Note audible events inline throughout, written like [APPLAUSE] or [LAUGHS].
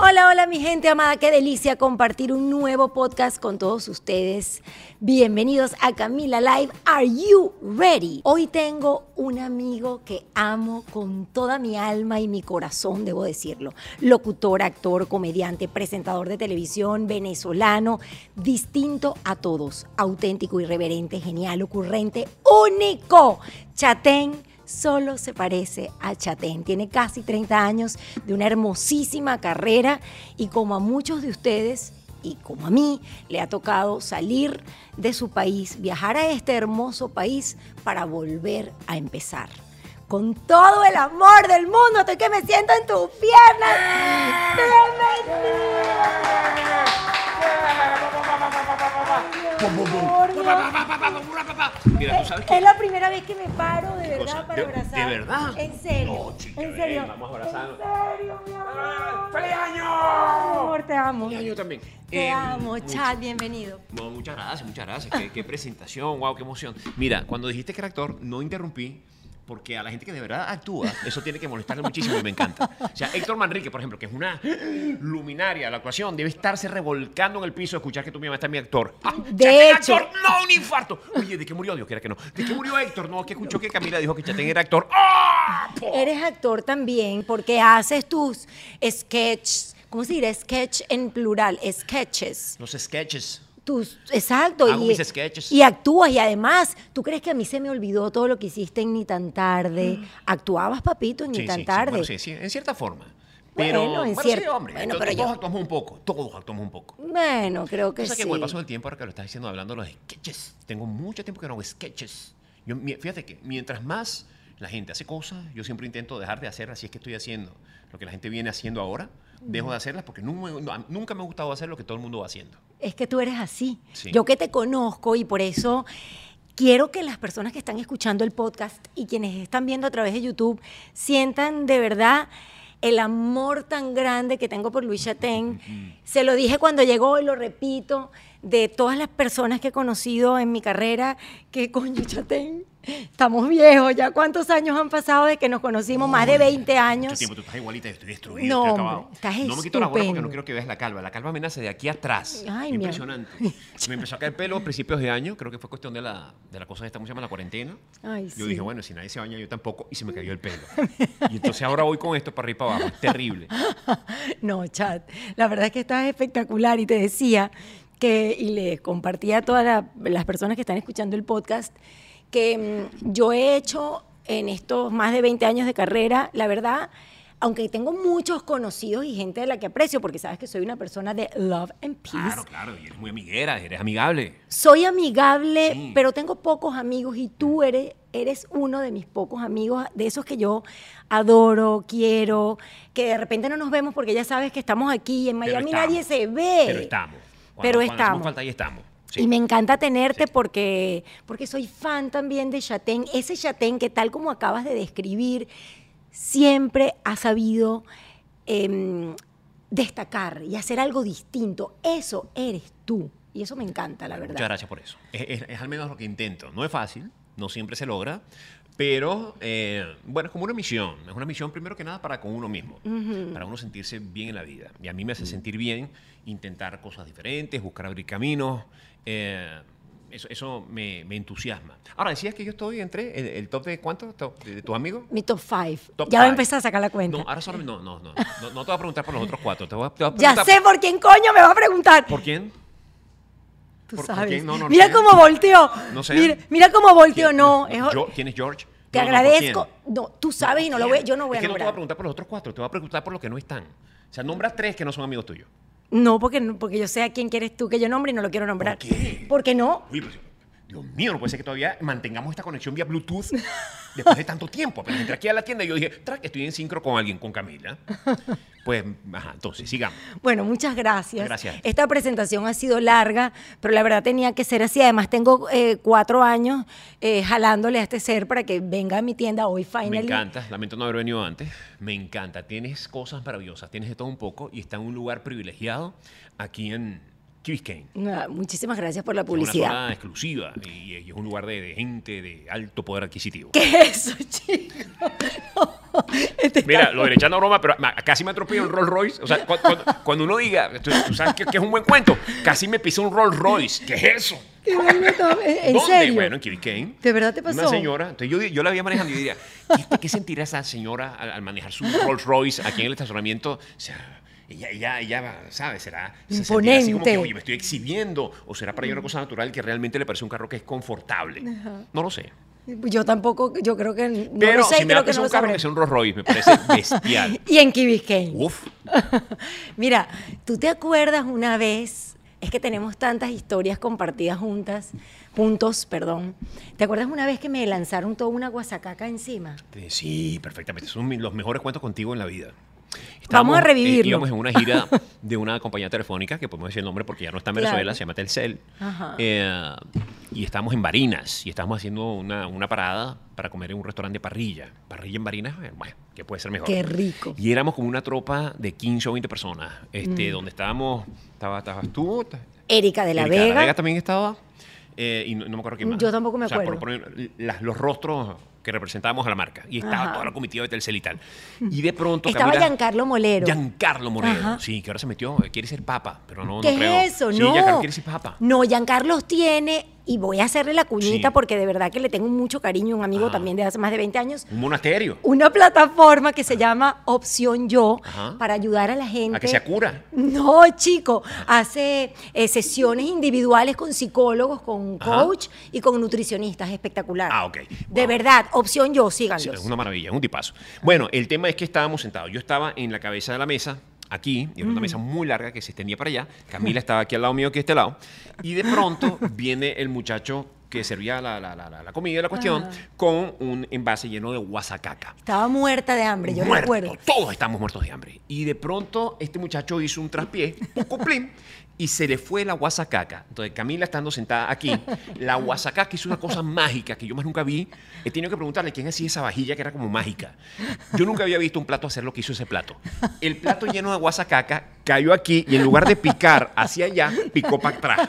Hola, hola mi gente amada, qué delicia compartir un nuevo podcast con todos ustedes. Bienvenidos a Camila Live. Are you ready? Hoy tengo un amigo que amo con toda mi alma y mi corazón, debo decirlo. Locutor, actor, comediante, presentador de televisión, venezolano, distinto a todos, auténtico, irreverente, genial, ocurrente, único. Chatén solo se parece a Chatén. Tiene casi 30 años de una hermosísima carrera y como a muchos de ustedes y como a mí le ha tocado salir de su país, viajar a este hermoso país para volver a empezar. Con todo el amor del mundo, estoy que me siento en tus piernas. Mira, tú sabes. Es la primera vez que me paro de verdad para abrazar. ¿De verdad? En serio. No, chica, en serio. vamos a abrazarnos. En serio, mi amor. ¡Feliz año! Mi amor, te amo. También. Te Eh, amo, Chad, bienvenido. No, muchas gracias, muchas gracias. Qué, qué presentación, wow, qué emoción. Mira, cuando dijiste que era actor, no interrumpí. Porque a la gente que de verdad actúa, eso tiene que molestarle muchísimo y me encanta. O sea, Héctor Manrique, por ejemplo, que es una luminaria de la actuación, debe estarse revolcando en el piso a escuchar que tú misma estás mi actor. ¡Ah, De hecho. actor! ¡No, un infarto! Oye, ¿de qué murió? Dios quiera que no. ¿De qué murió Héctor? No, que escuchó que Camila dijo que Chatén era actor. ¡Ah! po! Eres actor también porque haces tus sketches. ¿Cómo se dirá sketch en plural? Sketches. Los sketches. Tus, exacto. Hago y, mis sketches. y actúas. Y además, ¿tú crees que a mí se me olvidó todo lo que hiciste en Ni tan tarde? Actuabas, papito, en Ni Mm. Sí, tan sí, sí, tarde. bueno, sí, sí, en cierta forma. Pero, Bueno, en sí, cierta- hombre, bueno, pero todos yo- actuamos un poco, todos actuamos un poco. Bueno, creo que O sea sí. que con el paso del tiempo, ahora que lo estás diciendo, hablando de los sketches, tengo mucho tiempo que no hago sketches. Yo, fíjate que mientras más la gente hace cosas, yo siempre intento dejar de hacer así es que estoy haciendo lo que la gente viene haciendo ahora, dejo de hacerlas porque nu- no- nunca me ha gustado hacer lo que todo el mundo va haciendo. Es que tú eres así. Sí. Yo que te conozco y por eso quiero que las personas que están escuchando el podcast y quienes están viendo a través de YouTube sientan de verdad el amor tan grande que tengo por Luis Chatén. Se lo dije cuando llegó y lo repito, de todas las personas que he conocido en mi carrera, que coño Chatén, estamos viejos, ya cuántos años han pasado de que nos conocimos, más de 20 Mucho años. tiempo, tú estás igualita, estoy destruido, No, estoy acabado. estás no me quito la gorra porque no quiero que veas la calva. La calva me nace de aquí atrás. Ay, Impresionante. Me empezó a caer pelo a principios de año, creo que fue cuestión de la, de la cosa esta, ¿cómo se llama? La cuarentena. Ay, Yo sí. dije, bueno, si nadie se baña, yo tampoco, y se me cayó el pelo. [LAUGHS] y entonces ahora voy con esto para arriba y para abajo. Es terrible. [LAUGHS] No, chat. La verdad es que estás espectacular y te decía que, y le compartía a todas la- las personas que están escuchando el podcast, que mm, yo he hecho en estos más de 20 años de carrera, la verdad, aunque tengo muchos conocidos y gente de la que aprecio, porque sabes que soy una persona de love and peace. Claro, claro, y eres muy amiguera, eres amigable. Soy amigable, Sí. pero tengo pocos amigos y tú eres, eres uno de mis pocos amigos, de esos que yo adoro, quiero, que de repente no nos vemos porque ya sabes que estamos aquí, en Miami nadie se ve. Pero estamos. Cuando- Pero estamos. falta, ahí estamos. Sí. Y me encanta tenerte porque, porque soy fan también de Chatén. Ese Chatén que tal como acabas de describir, siempre ha sabido em, destacar y hacer algo distinto. Eso eres tú. Y eso me encanta, la verdad. Muchas gracias por eso. Es, es- es al menos lo que intento. No es fácil, no siempre se logra, pero eh, bueno, es como una misión. Es una misión primero que nada para con uno mismo, para uno sentirse bien en la vida. Y a mí me hace sentir bien intentar cosas diferentes, buscar abrir caminos. Eh, eso eso me, me entusiasma. Ahora, decías que yo estoy entre el, el top de cuántos, de, de tus amigos. Mi top five. Top ya voy a empezar a sacar la cuenta. No, ahora solo no, no, no, no, no te voy a preguntar por los otros cuatro. Te voy a, te voy a ya sé por quién coño me va a preguntar. ¿Por quién? Tú por- por sabes. quién? No, no, mira cómo volteó. No sé. Mira, mira cómo volteó. No, es- ¿Quién es George? te No, no, ¿por agradezco. No, tú sabes y no lo voy, yo no voy es a que no te voy a nombrar. preguntar por los otros cuatro, te voy a preguntar por los que no están. O sea, nombra tres que no son amigos tuyos. No, porque, no- porque yo sé a quién quieres tú que yo nombre y no lo quiero nombrar. ¿Por qué? ¿Por qué no? Uy, pues, Dios mío, no puede ser que todavía mantengamos esta conexión vía Bluetooth después de tanto tiempo. Apenas entré aquí a la tienda y yo dije, track, estoy en sincro con alguien, con Camila. Pues, ajá, entonces, sigamos. Bueno, muchas gracias. Gracias. Esta presentación ha sido larga, pero la verdad tenía que ser así. Además, tengo eh, cuatro años eh, jalándole a este ser para que venga a mi tienda hoy, Me finally. encanta, lamento no haber venido antes. Me encanta, tienes cosas maravillosas, tienes de todo un poco y está en un lugar privilegiado aquí en Key Biscayne. Ah, Muchísimas gracias por la Es una publicidad. zona exclusiva y, y es un lugar de, de gente de alto poder adquisitivo. ¿Qué es eso, chico? Este Mira, está- lo de echando broma, pero casi me atropelló un Rolls Royce. O sea, cu- cuando, cuando uno diga, tú, tú sabes que, que es un buen cuento, casi me pisó un Rolls Royce. ¿Qué es eso? ¿Qué vaina tan- ¿En ¿Dónde? serio? Bueno, en Key Biscayne. ¿De verdad te pasó? Una señora. Entonces yo, yo la veía manejando y yo diría, ¿qué, qué sentirá esa señora al, al manejar su Rolls Royce aquí en el estacionamiento? O sea, ella, ella, ella ¿sabes? Será se sentirá así como que, Imponente. oye, me estoy exhibiendo. O será para ella una cosa natural que realmente le parece un carro que es confortable. No lo sé. Yo tampoco, yo creo que no Pero lo sé, si me creo a que no un carro que sea un Rolls Royce, me parece [LAUGHS] bestial. Y en Biscayne. Uf. [LAUGHS] Mira, ¿tú te acuerdas una vez? Es que tenemos tantas historias compartidas juntas, puntos, perdón. ¿Te acuerdas una vez que me lanzaron toda una guasacaca encima? Sí, perfectamente. Son los mejores cuentos contigo en la vida. Vamos a revivirlo. eh, íbamos en una gira [LAUGHS] de una compañía telefónica, que podemos decir el nombre porque ya no está en Venezuela, Claro. se llama Telcel. Ajá. Eh, y estábamos en Barinas y estábamos haciendo una, una parada para comer en un restaurante de parrilla. Parrilla en Barinas, eh, bueno, ¿qué puede ser mejor? Qué rico. Y éramos como una tropa de 15 o 20 personas, Mm. este, donde estábamos, estaba, estabas tú, Erika de la Erika Vega. Vega también estaba. eh, y no, no me acuerdo quién más. Yo tampoco me O sea, por acuerdo. las- los rostros que representábamos a la marca. Y estaba Ajá. toda la comitiva de Telcel y tal. Y de pronto. Estaba Camila- Giancarlo Molero. Giancarlo. Ajá. Sí, que ahora se metió. Quiere ser papa, pero no, ¿Qué no creo. es eso? Sí, no. Giancarlo quiere ser papa. No, Giancarlos tiene, y voy a hacerle la cuñita Sí. porque de verdad que le tengo mucho cariño, un amigo Ajá. también de hace más de 20 años. Un monasterio. Una plataforma que se llama Opción Yo Ajá. para ayudar a la gente. A que se cura. No, chico, hace eh, sesiones individuales con psicólogos, con Ajá. coach y con nutricionistas, espectacular. Ah, ok. De verdad, Opción Yo, Sí, síganlos. es una maravilla, es un tipazo. Bueno, el tema es que estábamos sentados. Yo estaba en la cabeza de la mesa, aquí, y era una mesa muy larga que se extendía para allá. Camila estaba aquí al lado mío, aquí a este lado. Y de pronto viene el muchacho que servía la, la- la- la- comida, la cuestión, Ajá. con un envase lleno de guasacaca. Estaba muerta de hambre, yo Muerto, recuerdo. Todos estamos muertos de hambre. Y de pronto este muchacho hizo un traspié, un y se le fue la guasacaca. Entonces Camila estando sentada aquí, la guasacaca hizo una cosa mágica que yo más nunca vi. He tenido que preguntarle quién hacía esa vajilla que era como mágica. Yo nunca había visto un plato hacer lo que hizo ese plato. El plato lleno de guasacaca cayó aquí y en lugar de picar hacia allá, picó para atrás.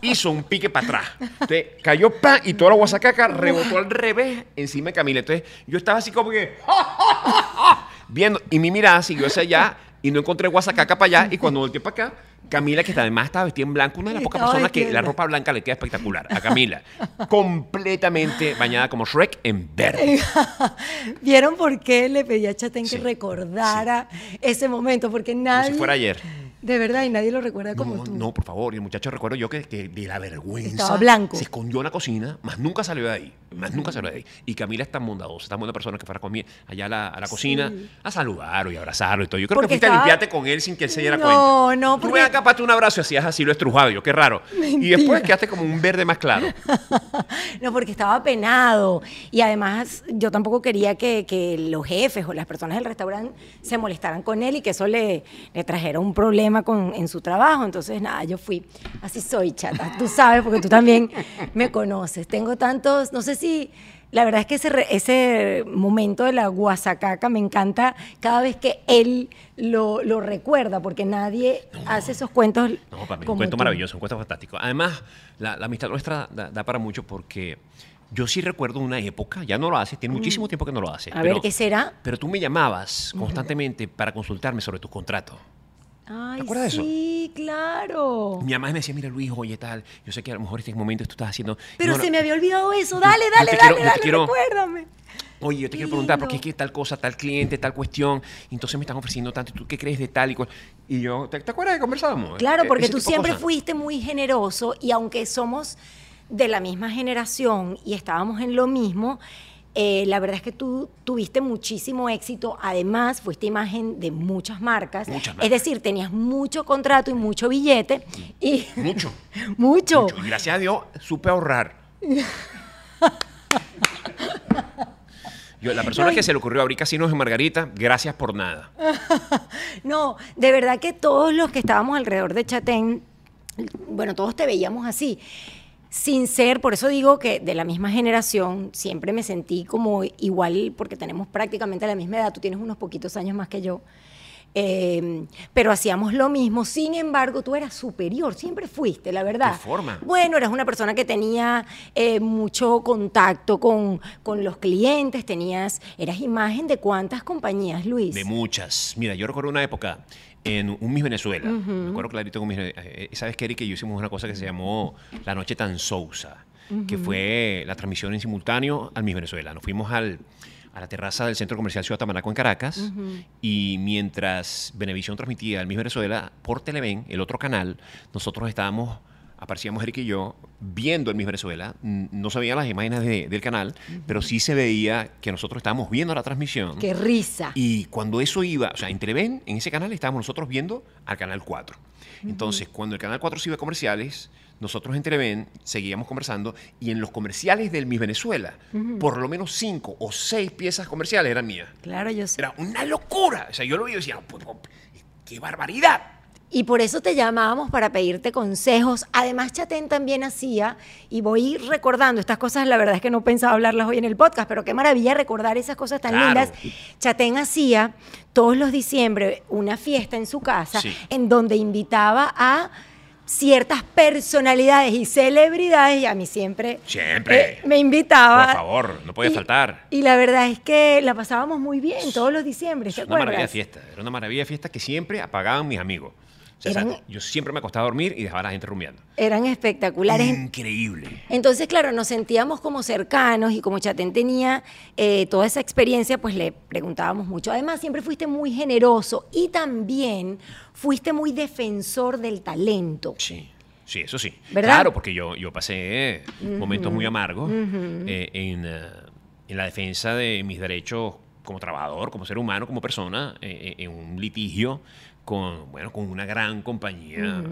Hizo un pique para atrás. Entonces cayó pa y toda la guasacaca rebotó al revés encima de Camila. Entonces yo estaba así como que [LAUGHS] viendo y mi mirada siguió hacia allá y no encontré guasacaca para allá y cuando volteé para acá Camila que además estaba vestida en blanco una de las pocas personas que la ropa blanca le queda espectacular a Camila. [LAUGHS] Completamente bañada como Shrek en verde. [LAUGHS] ¿Vieron por qué le pedí a Chatén que Sí, recordara ese momento? Porque nadie... como si fuera ayer De verdad, y nadie lo recuerda como no, tú. no, por favor. Y el muchacho recuerdo yo que, que de la vergüenza. Estaba blanco. Se escondió en la cocina, más nunca salió de ahí. Más nunca salió de ahí. Y Camila es tan bondadosa, tan buena persona que fuera conmigo allá a la, a la cocina a saludarlo y abrazarlo y todo. Yo creo Porque que fuiste estaba- a limpiarte con él sin que él se diera No, cuenta. no, Tú porque- ven acá, pate un abrazo y hacías así lo estrujado. Yo, qué raro. Y después quedaste como un verde más claro. [LAUGHS] No, porque estaba penado. Y además, yo tampoco quería que, que los jefes o las personas del restaurante se molestaran con él y que eso le, le trajera un problema con, en su trabajo. Entonces, nada, yo fui. Así soy, chata. Tú sabes, porque tú también me conoces. Tengo tantos, no sé si. La verdad es que ese, ese momento de la guasacaca me encanta cada vez que él lo, lo recuerda, porque nadie hace esos cuentos. No, para mí, un cuento tú. maravilloso, un cuento fantástico. Además, la, la amistad nuestra da, da para mucho porque yo sí recuerdo una época, ya no lo hace, tiene muchísimo tiempo que no lo hace. Mm. A ver, ¿qué será? Pero tú me llamabas constantemente para consultarme sobre tus contratos. Ay, acuerdas de eso? sí, claro. Mi mamá me decía, mira Luis, oye tal, yo sé que a lo mejor en este momento tú estás haciendo... Pero No, no, se me había olvidado eso. Dale, dale, te dale, quiero- te dale, quiero- recuérdame. Oye, yo te quiero preguntar, porque es que tal cosa, tal cliente, tal cuestión, entonces me están ofreciendo tanto, ¿y tú qué crees de tal y cual? Y yo, ¿te, te acuerdas que conversábamos? Claro, Eh, porque tú siempre fuiste muy generoso y aunque somos de la misma generación y estábamos en lo mismo, eh, la verdad es que tú tuviste muchísimo éxito. Además, fuiste imagen de muchas marcas. Muchas Es marcas. decir, tenías mucho contrato y mucho billete. Y Mucho. [LAUGHS] mucho. mucho. Y gracias a Dios supe ahorrar. Yo, la persona que se le ocurrió abrir casinos en Margarita, gracias por nada. [LAUGHS] No, de verdad que todos los que estábamos alrededor de Chatén, bueno, todos te veíamos así. Sin ser, por eso digo que de la misma generación, siempre me sentí como igual, porque tenemos prácticamente la misma edad, tú tienes unos poquitos años más que yo. Eh, pero hacíamos lo mismo, sin embargo, tú eras superior, siempre fuiste, la verdad. ¿Qué forma? Bueno, eras una persona que tenía eh, mucho contacto con, con los clientes, tenías, eras imagen de cuántas compañías, Luis. De muchas. Mira, yo recuerdo una época en un Miss Venezuela. Me acuerdo clarito con Miss Venezuela. Eh, ¿Sabes qué, Eric? Que yo hicimos una cosa que se llamó La Noche Tan Sousa, que fue la transmisión en simultáneo al Miss Venezuela. Nos fuimos al, a la terraza del Centro Comercial Ciudad Tamaraco en Caracas y mientras Venevisión transmitía al Miss Venezuela por Televen, el otro canal, nosotros estábamos aparecíamos Eric y yo viendo el Miss Venezuela. No se veían las imágenes de- del canal, pero sí se veía que nosotros estábamos viendo la transmisión. Qué risa. Y cuando eso iba, o sea, en Televen, en ese canal estábamos nosotros viendo al Canal 4. Entonces, cuando el Canal 4 se iba a comerciales, nosotros en Televen seguíamos conversando y en los comerciales del Miss Venezuela, por lo menos cinco o seis piezas comerciales eran mías. Claro, yo sé. Era una locura. O sea, yo lo vi y decía, "Pu- pu- ¡qué barbaridad! Y por eso te llamábamos para pedirte consejos. Además, Chatén también hacía, y voy recordando estas cosas, la verdad es que no pensaba hablarlas hoy en el podcast, pero qué maravilla recordar esas cosas tan Claro. lindas. Chatén hacía todos los diciembre una fiesta en su casa Sí. en donde invitaba a ciertas personalidades y celebridades y a mí siempre Siempre. eh, me invitaba. Por favor, no podía Y- faltar. Y la verdad es que la pasábamos muy bien todos los diciembre, ¿te Era una maravilla de fiesta. Era una maravilla de fiesta que siempre apagaban mis amigos. O sea, Eran- o sea, yo siempre me acostaba a dormir y dejaba a la gente rumiando. Eran espectaculares. Increíble. Entonces, claro, nos sentíamos como cercanos y como Chatén tenía eh, toda esa experiencia, pues le preguntábamos mucho. Además, siempre fuiste muy generoso y también fuiste muy defensor del talento. Sí, sí, eso sí. ¿Verdad? Claro, porque yo, yo pasé eh, momentos muy amargos eh, en, eh, en la defensa de mis derechos como trabajador, como ser humano, como persona, eh, en un litigio con, bueno, con una gran compañía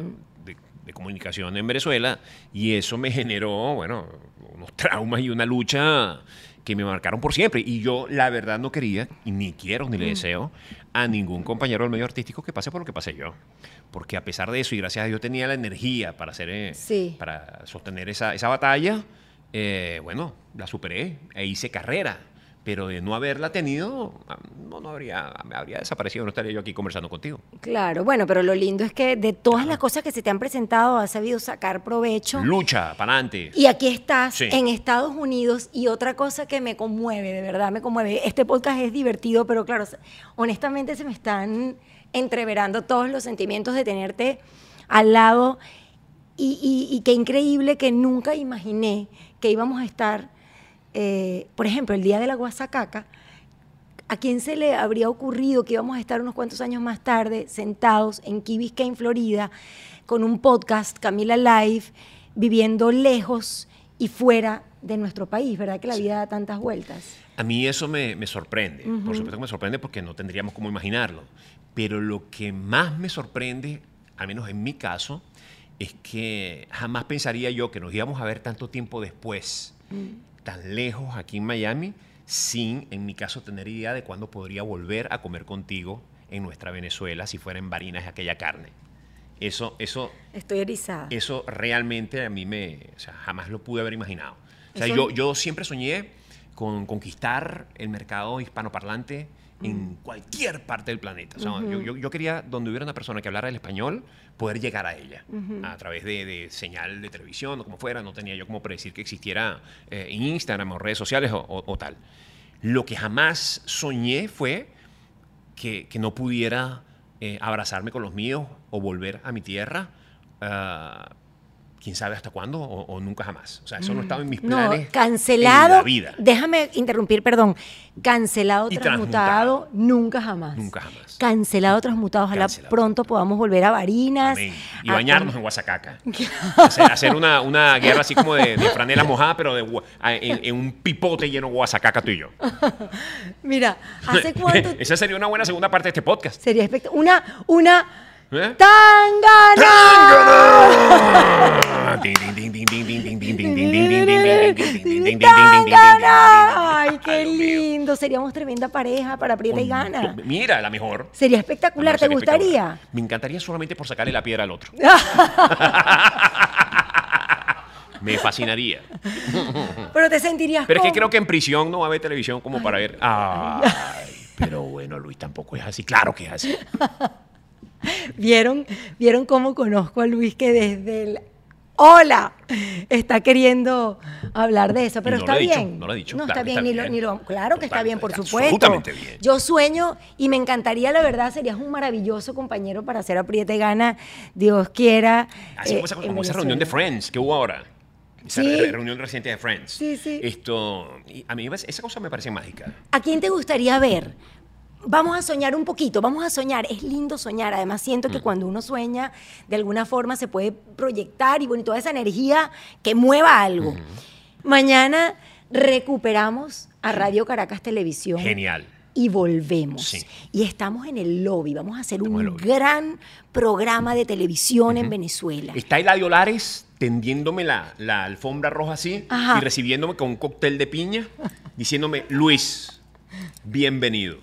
de, de comunicación en Venezuela y eso me generó, bueno, unos traumas y una lucha que me marcaron por siempre. Y yo, la verdad, no quería, y ni quiero, ni le deseo a ningún compañero del medio artístico que pase por lo que pasé yo. Porque a pesar de eso, y gracias a Dios tenía la energía para hacer, eh, Sí. para sostener esa, esa batalla, eh, bueno, la superé e hice carrera. Pero de no haberla tenido, no, no habría, me habría desaparecido, no estaría yo aquí conversando contigo. Claro, bueno, pero lo lindo es que de todas las cosas que se te han presentado has sabido sacar provecho. Lucha, para adelante. Y aquí estás Sí. en Estados Unidos y otra cosa que me conmueve, de verdad me conmueve. Este podcast es divertido, pero claro, honestamente se me están entreverando todos los sentimientos de tenerte al lado y, y- y qué increíble que nunca imaginé que íbamos a estar, eh, por ejemplo, el día de la Guasacaca, ¿A quién se le habría ocurrido que íbamos a estar unos cuantos años más tarde sentados en Key Biscayne, Florida, con un podcast, Camila Live, viviendo lejos y fuera de nuestro país? ¿Verdad que la vida da tantas vueltas? A mí eso me, me sorprende. Por supuesto que me sorprende porque no tendríamos cómo imaginarlo. Pero lo que más me sorprende, al menos en mi caso, es que jamás pensaría yo que nos íbamos a ver tanto tiempo después, tan lejos aquí en Miami, sin, en mi caso, tener idea de cuándo podría volver a comer contigo en nuestra Venezuela si fuera en Barinas aquella carne. Eso, eso, Estoy erizada. eso realmente a mí me, o sea, jamás lo pude haber imaginado. O sea, Eso- yo, yo siempre soñé con conquistar el mercado hispanoparlante en cualquier parte del planeta. O sea, yo, yo- yo quería, donde hubiera una persona que hablara el español, poder llegar a ella a través de, de señal de televisión o como fuera. No tenía yo como predecir que existiera eh, en Instagram o redes sociales o, o- o tal. Lo que jamás soñé fue que, que no pudiera eh, abrazarme con los míos o volver a mi tierra. ah, quién sabe hasta cuándo o, o nunca jamás. O sea, eso no estaba en mis No, planes. cancelado. En la vida. Déjame interrumpir, perdón. Cancelado, Y transmutado, nunca jamás. Nunca jamás. Cancelado, transmutado. Ojalá Cancelado. pronto podamos volver a Barinas. Amén. Y a- bañarnos en Guasacaca. [LAUGHS] hacer, hacer una, una guerra así como de, de franela mojada, pero de en, en un pipote lleno de Guasacaca tú y yo. [LAUGHS] Mira, ¿hace [LAUGHS] cuánto Esa sería una buena segunda parte de este podcast. sería espectacular? Una, una ¿Eh? tangana. Tangana. Ay, qué lindo. Seríamos tremenda pareja para Prieta y Gana. Mira, la mejor. Sería espectacular. ¿Te gustaría? Me encantaría solamente por sacarle la piedra al otro. Me fascinaría. Pero te sentirías Pero es que creo que en prisión no va a haber televisión como para ver. Ay, pero bueno, Luis tampoco es así. Claro que es así. [LAUGHS] ¿Vieron, ¿Vieron cómo conozco a Luis que desde el... Hola, está queriendo hablar de eso, pero no está lo he dicho, bien. no lo he dicho. No Claro está bien, está ni lo- ni lo- claro que está bien, por supuesto. absolutamente bien. Yo sueño y me encantaría, la verdad, serías un maravilloso compañero para hacer apriete gana, Dios quiera. Así eh, como como esa reunión de. Friends que hubo ahora. Esa Sí. reunión reciente de Friends. Sí, sí. Esto, a mí esa cosa me parece mágica. ¿A quién te gustaría ver? Vamos a soñar un poquito, vamos a soñar. Es lindo soñar. Además, siento Mm. que cuando uno sueña, de alguna forma se puede proyectar y bueno, y toda esa energía que mueva algo. Mañana recuperamos a Radio Caracas Televisión. Genial. Y volvemos. Sí. Y estamos en el lobby. Vamos a hacer Estamos un gran programa de televisión en Venezuela. Está Eladio Lares tendiéndome la, la alfombra roja así Ajá. y recibiéndome con un cóctel de piña, diciéndome, Luis, bienvenido.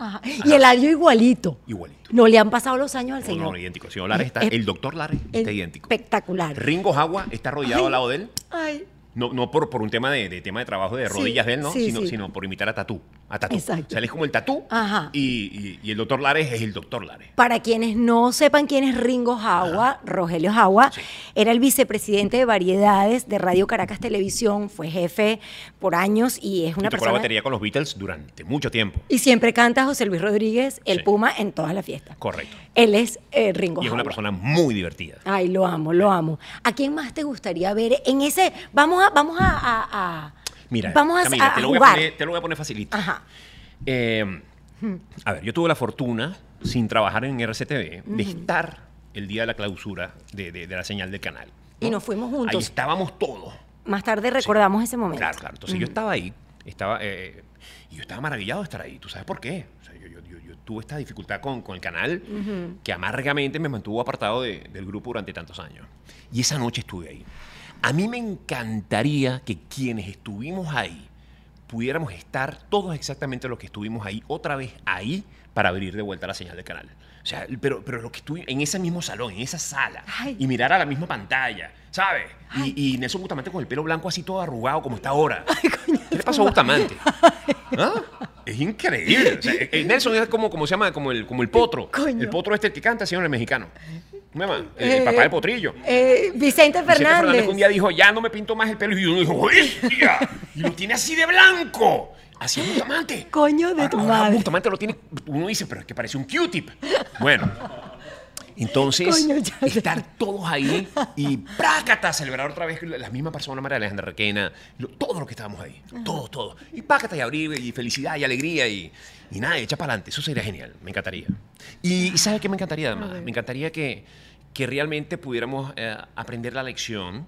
Ajá. Y el audio igualito. Igualito. No le han pasado los años al No, señor. no, idéntico. El señor Lares está, Es- el doctor Lares está idéntico. Espectacular. Ringo Jagua está rodeado Ay. al lado de él. Ay. No, no por, por un tema de, de tema de trabajo de rodillas de él, ¿no? sí, sino, sí. sino por imitar a Tatú. A Tatú. Exacto. O sea, él es como el Tatú. Ajá. Y, y- y el doctor Lares es el doctor Lares. Para quienes no sepan quién es Ringo Jagua, Rogelio Jagua, Sí. era el vicepresidente de variedades de Radio Caracas Televisión, fue jefe por años y es Y una tocó la persona... batería con los Beatles durante mucho tiempo. Y siempre canta José Luis Rodríguez, el. Puma, en todas las fiestas. Correcto. Él es eh, Ringo Y es una persona muy divertida. Ay, lo amo, lo amo. ¿A quién más te gustaría ver en ese... Vamos a... Vamos a, a- a- Mira, vamos a, Camila, te, lo voy a jugar. poner, te lo voy a poner facilito. Ajá. Eh, a ver, yo tuve la fortuna, sin trabajar en RCTV, de estar el día de la clausura de, de- de la señal del canal. Y nos fuimos juntos. Ahí estábamos todos. Más tarde recordamos ese momento. Claro, claro. Entonces yo estaba ahí, estaba, eh, y yo estaba maravillado de estar ahí. ¿Tú sabes por qué? O sea, yo, yo- yo- yo tuve esta dificultad con, con el canal que amargamente me mantuvo apartado de- del grupo durante tantos años. Y esa noche estuve ahí. A mí me encantaría que quienes estuvimos ahí pudiéramos estar todos exactamente los que estuvimos ahí, otra vez ahí, para abrir de vuelta la señal del canal. O sea, pero, pero lo que estuve en ese mismo salón, en esa sala, Ay. y mirar a la misma pantalla, ¿sabes? Y, y Nelson Bustamante con el pelo blanco así todo arrugado como está ahora. ¿Qué le pasó a Bustamante? ¿Ah? Es increíble. O sea, eh, eh, Nelson es como, como se llama, como el, como el potro. Coño. El potro este que canta, señor el mexicano. ¿Cómo se llama? El, el Eh, papá del potrillo. Eh, Vicente Vicente Fernández. un día dijo, ya no me pinto más el pelo. Y uno dijo, ¡hostia! Y lo tiene así de blanco. Así es Bustamante. Coño de tu Ahora madre. Bustamante lo tiene, uno dice, pero es que parece un Q-tip. Bueno, Entonces, Coño, estar todos ahí y prácata, celebrar otra vez la misma persona, María Alejandra Requena, lo- todos los que estábamos ahí, todos, todos. Y pácata y abrir, y felicidad y alegría y, y nada, echa para adelante. Eso sería genial, me encantaría. Y, y ¿sabe qué me encantaría además? Me encantaría que, que realmente pudiéramos eh, aprender la lección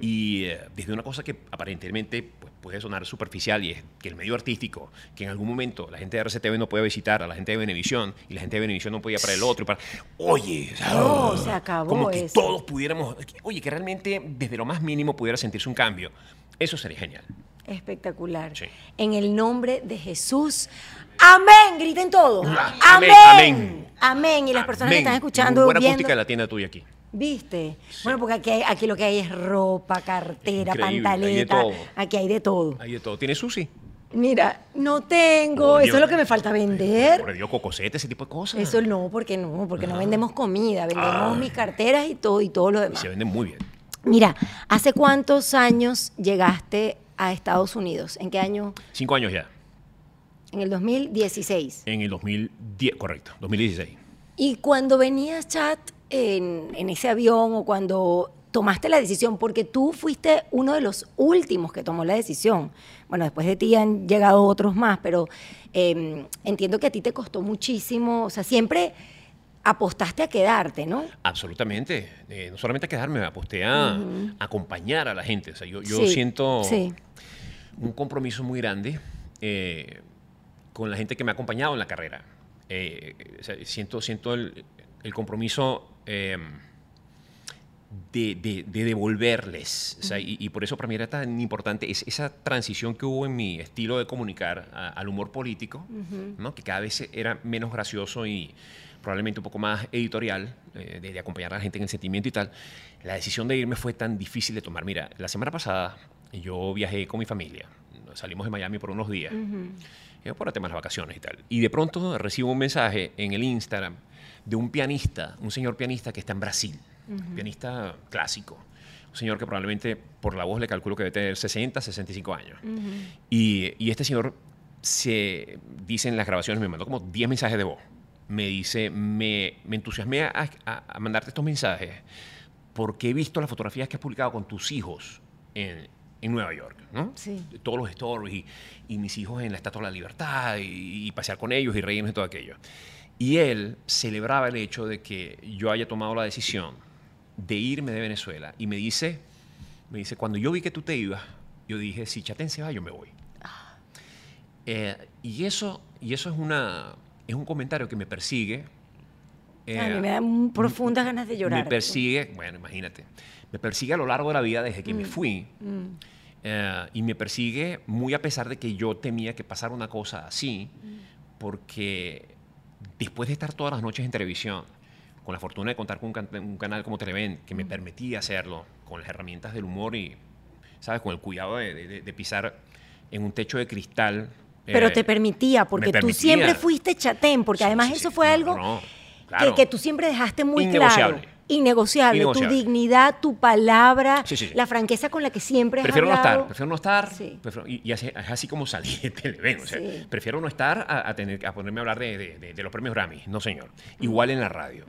y eh, desde una cosa que aparentemente pues, puede sonar superficial y es que el medio artístico, que en algún momento la gente de RCTV no puede visitar a la gente de Venevisión y la gente de Venevisión no podía para el otro. y para- Oye, o sea, No, se acabó como que eso. todos pudiéramos, oye, que realmente desde lo más mínimo pudiera sentirse un cambio. Eso sería genial. Espectacular. Sí. En el nombre de Jesús. Amén. Griten todos. Ah, Amén. amén, Amén. amén. Y las personas Amén. que están escuchando, Buena viendo, acústica de la tienda tuya aquí. ¿Viste? Bueno, porque aquí, hay- aquí lo que hay es ropa, cartera, Increíble, hay de pantaleta. todo. Aquí hay de todo. Ahí de todo. ¿Tienes sushi? Mira, no tengo. Eso es lo que me falta vender. Por Dios, cocosete, ese tipo de cosas. Eso no, porque no, porque no vendemos comida, vendemos Ah. mis carteras y todo y todo lo Y demás. se venden muy bien. Mira, ¿hace cuántos años llegaste a Estados Unidos? ¿En qué año? Cinco años ya. En el 2016. En el 2010, correcto, 2016. Y cuando venías, chat, en, en ese avión o cuando tomaste la decisión, porque tú fuiste uno de los últimos que tomó la decisión. Bueno, después de ti han llegado otros más, pero eh, entiendo que a ti te costó muchísimo, o sea, siempre apostaste a quedarte, ¿no? Absolutamente. Eh, no solamente a quedarme, me aposté a acompañar a la gente. O sea, yo, yo Sí, siento sí. un compromiso muy grande eh, con la gente que me ha acompañado en la carrera. Eh, o sea, siento, siento el, el compromiso eh, de, de- de devolverles. O sea, y, y por eso para mí era tan importante es, esa transición que hubo en mi estilo de comunicar a- al humor político, ¿no? que cada vez era menos gracioso y probablemente un poco más editorial, eh, de, de acompañar a la gente en el sentimiento y tal. La decisión de irme fue tan difícil de tomar. Mira, la semana pasada yo viajé con mi familia. Salimos de Miami por unos días. eh, por el tema de las vacaciones y tal. Y de pronto recibo un mensaje en el Instagram de un pianista, un señor pianista que está en Brasil, pianista clásico. Un señor que probablemente por la voz le calculo que debe tener 60, 65 años. y, y este señor se dice en las grabaciones, me mandó como 10 mensajes de voz. Me dice, me, me entusiasmé a, a- a mandarte estos mensajes porque he visto las fotografías que has publicado con tus hijos en, en Nueva York, ¿no? Sí. Todos los stories y, y mis hijos en la Estatua de la Libertad y, y pasear con ellos y reírnos y todo aquello. Y él celebraba el hecho de que yo haya tomado la decisión de irme de Venezuela y me dice, me dice, cuando yo vi que tú te ibas, yo dije, si Chatén se va, yo me voy. Eh, y eso, y eso es, una, es un comentario que me persigue. eh, a mí me dan profundas ganas de llorar. me persigue, bueno, imagínate, me persigue a lo largo de la vida desde que me fui. eh, y me persigue muy a pesar de que yo temía que pasara una cosa así, porque después de estar todas las noches en televisión, con la fortuna de contar con un, can- un canal como Televen que me permitía hacerlo, con las herramientas del humor y, ¿sabes? Con el cuidado de, de- de pisar en un techo de cristal. Pero eh, te permitía, porque me tú permitía. siempre fuiste chatén, porque Sí, además sí, eso fue No, algo no, que, claro. que tú siempre dejaste muy claro. Innegociable. Innegociable. Tu dignidad, tu palabra, Sí, sí, sí. la franqueza con la que siempre has Prefiero no hablado. estar, prefiero no estar. Prefiero- y y así- es así como salí de Televen. O sea, prefiero no estar a, a tener, a ponerme a hablar de, de- de- de los premios Grammy. No, señor. Igual en la radio.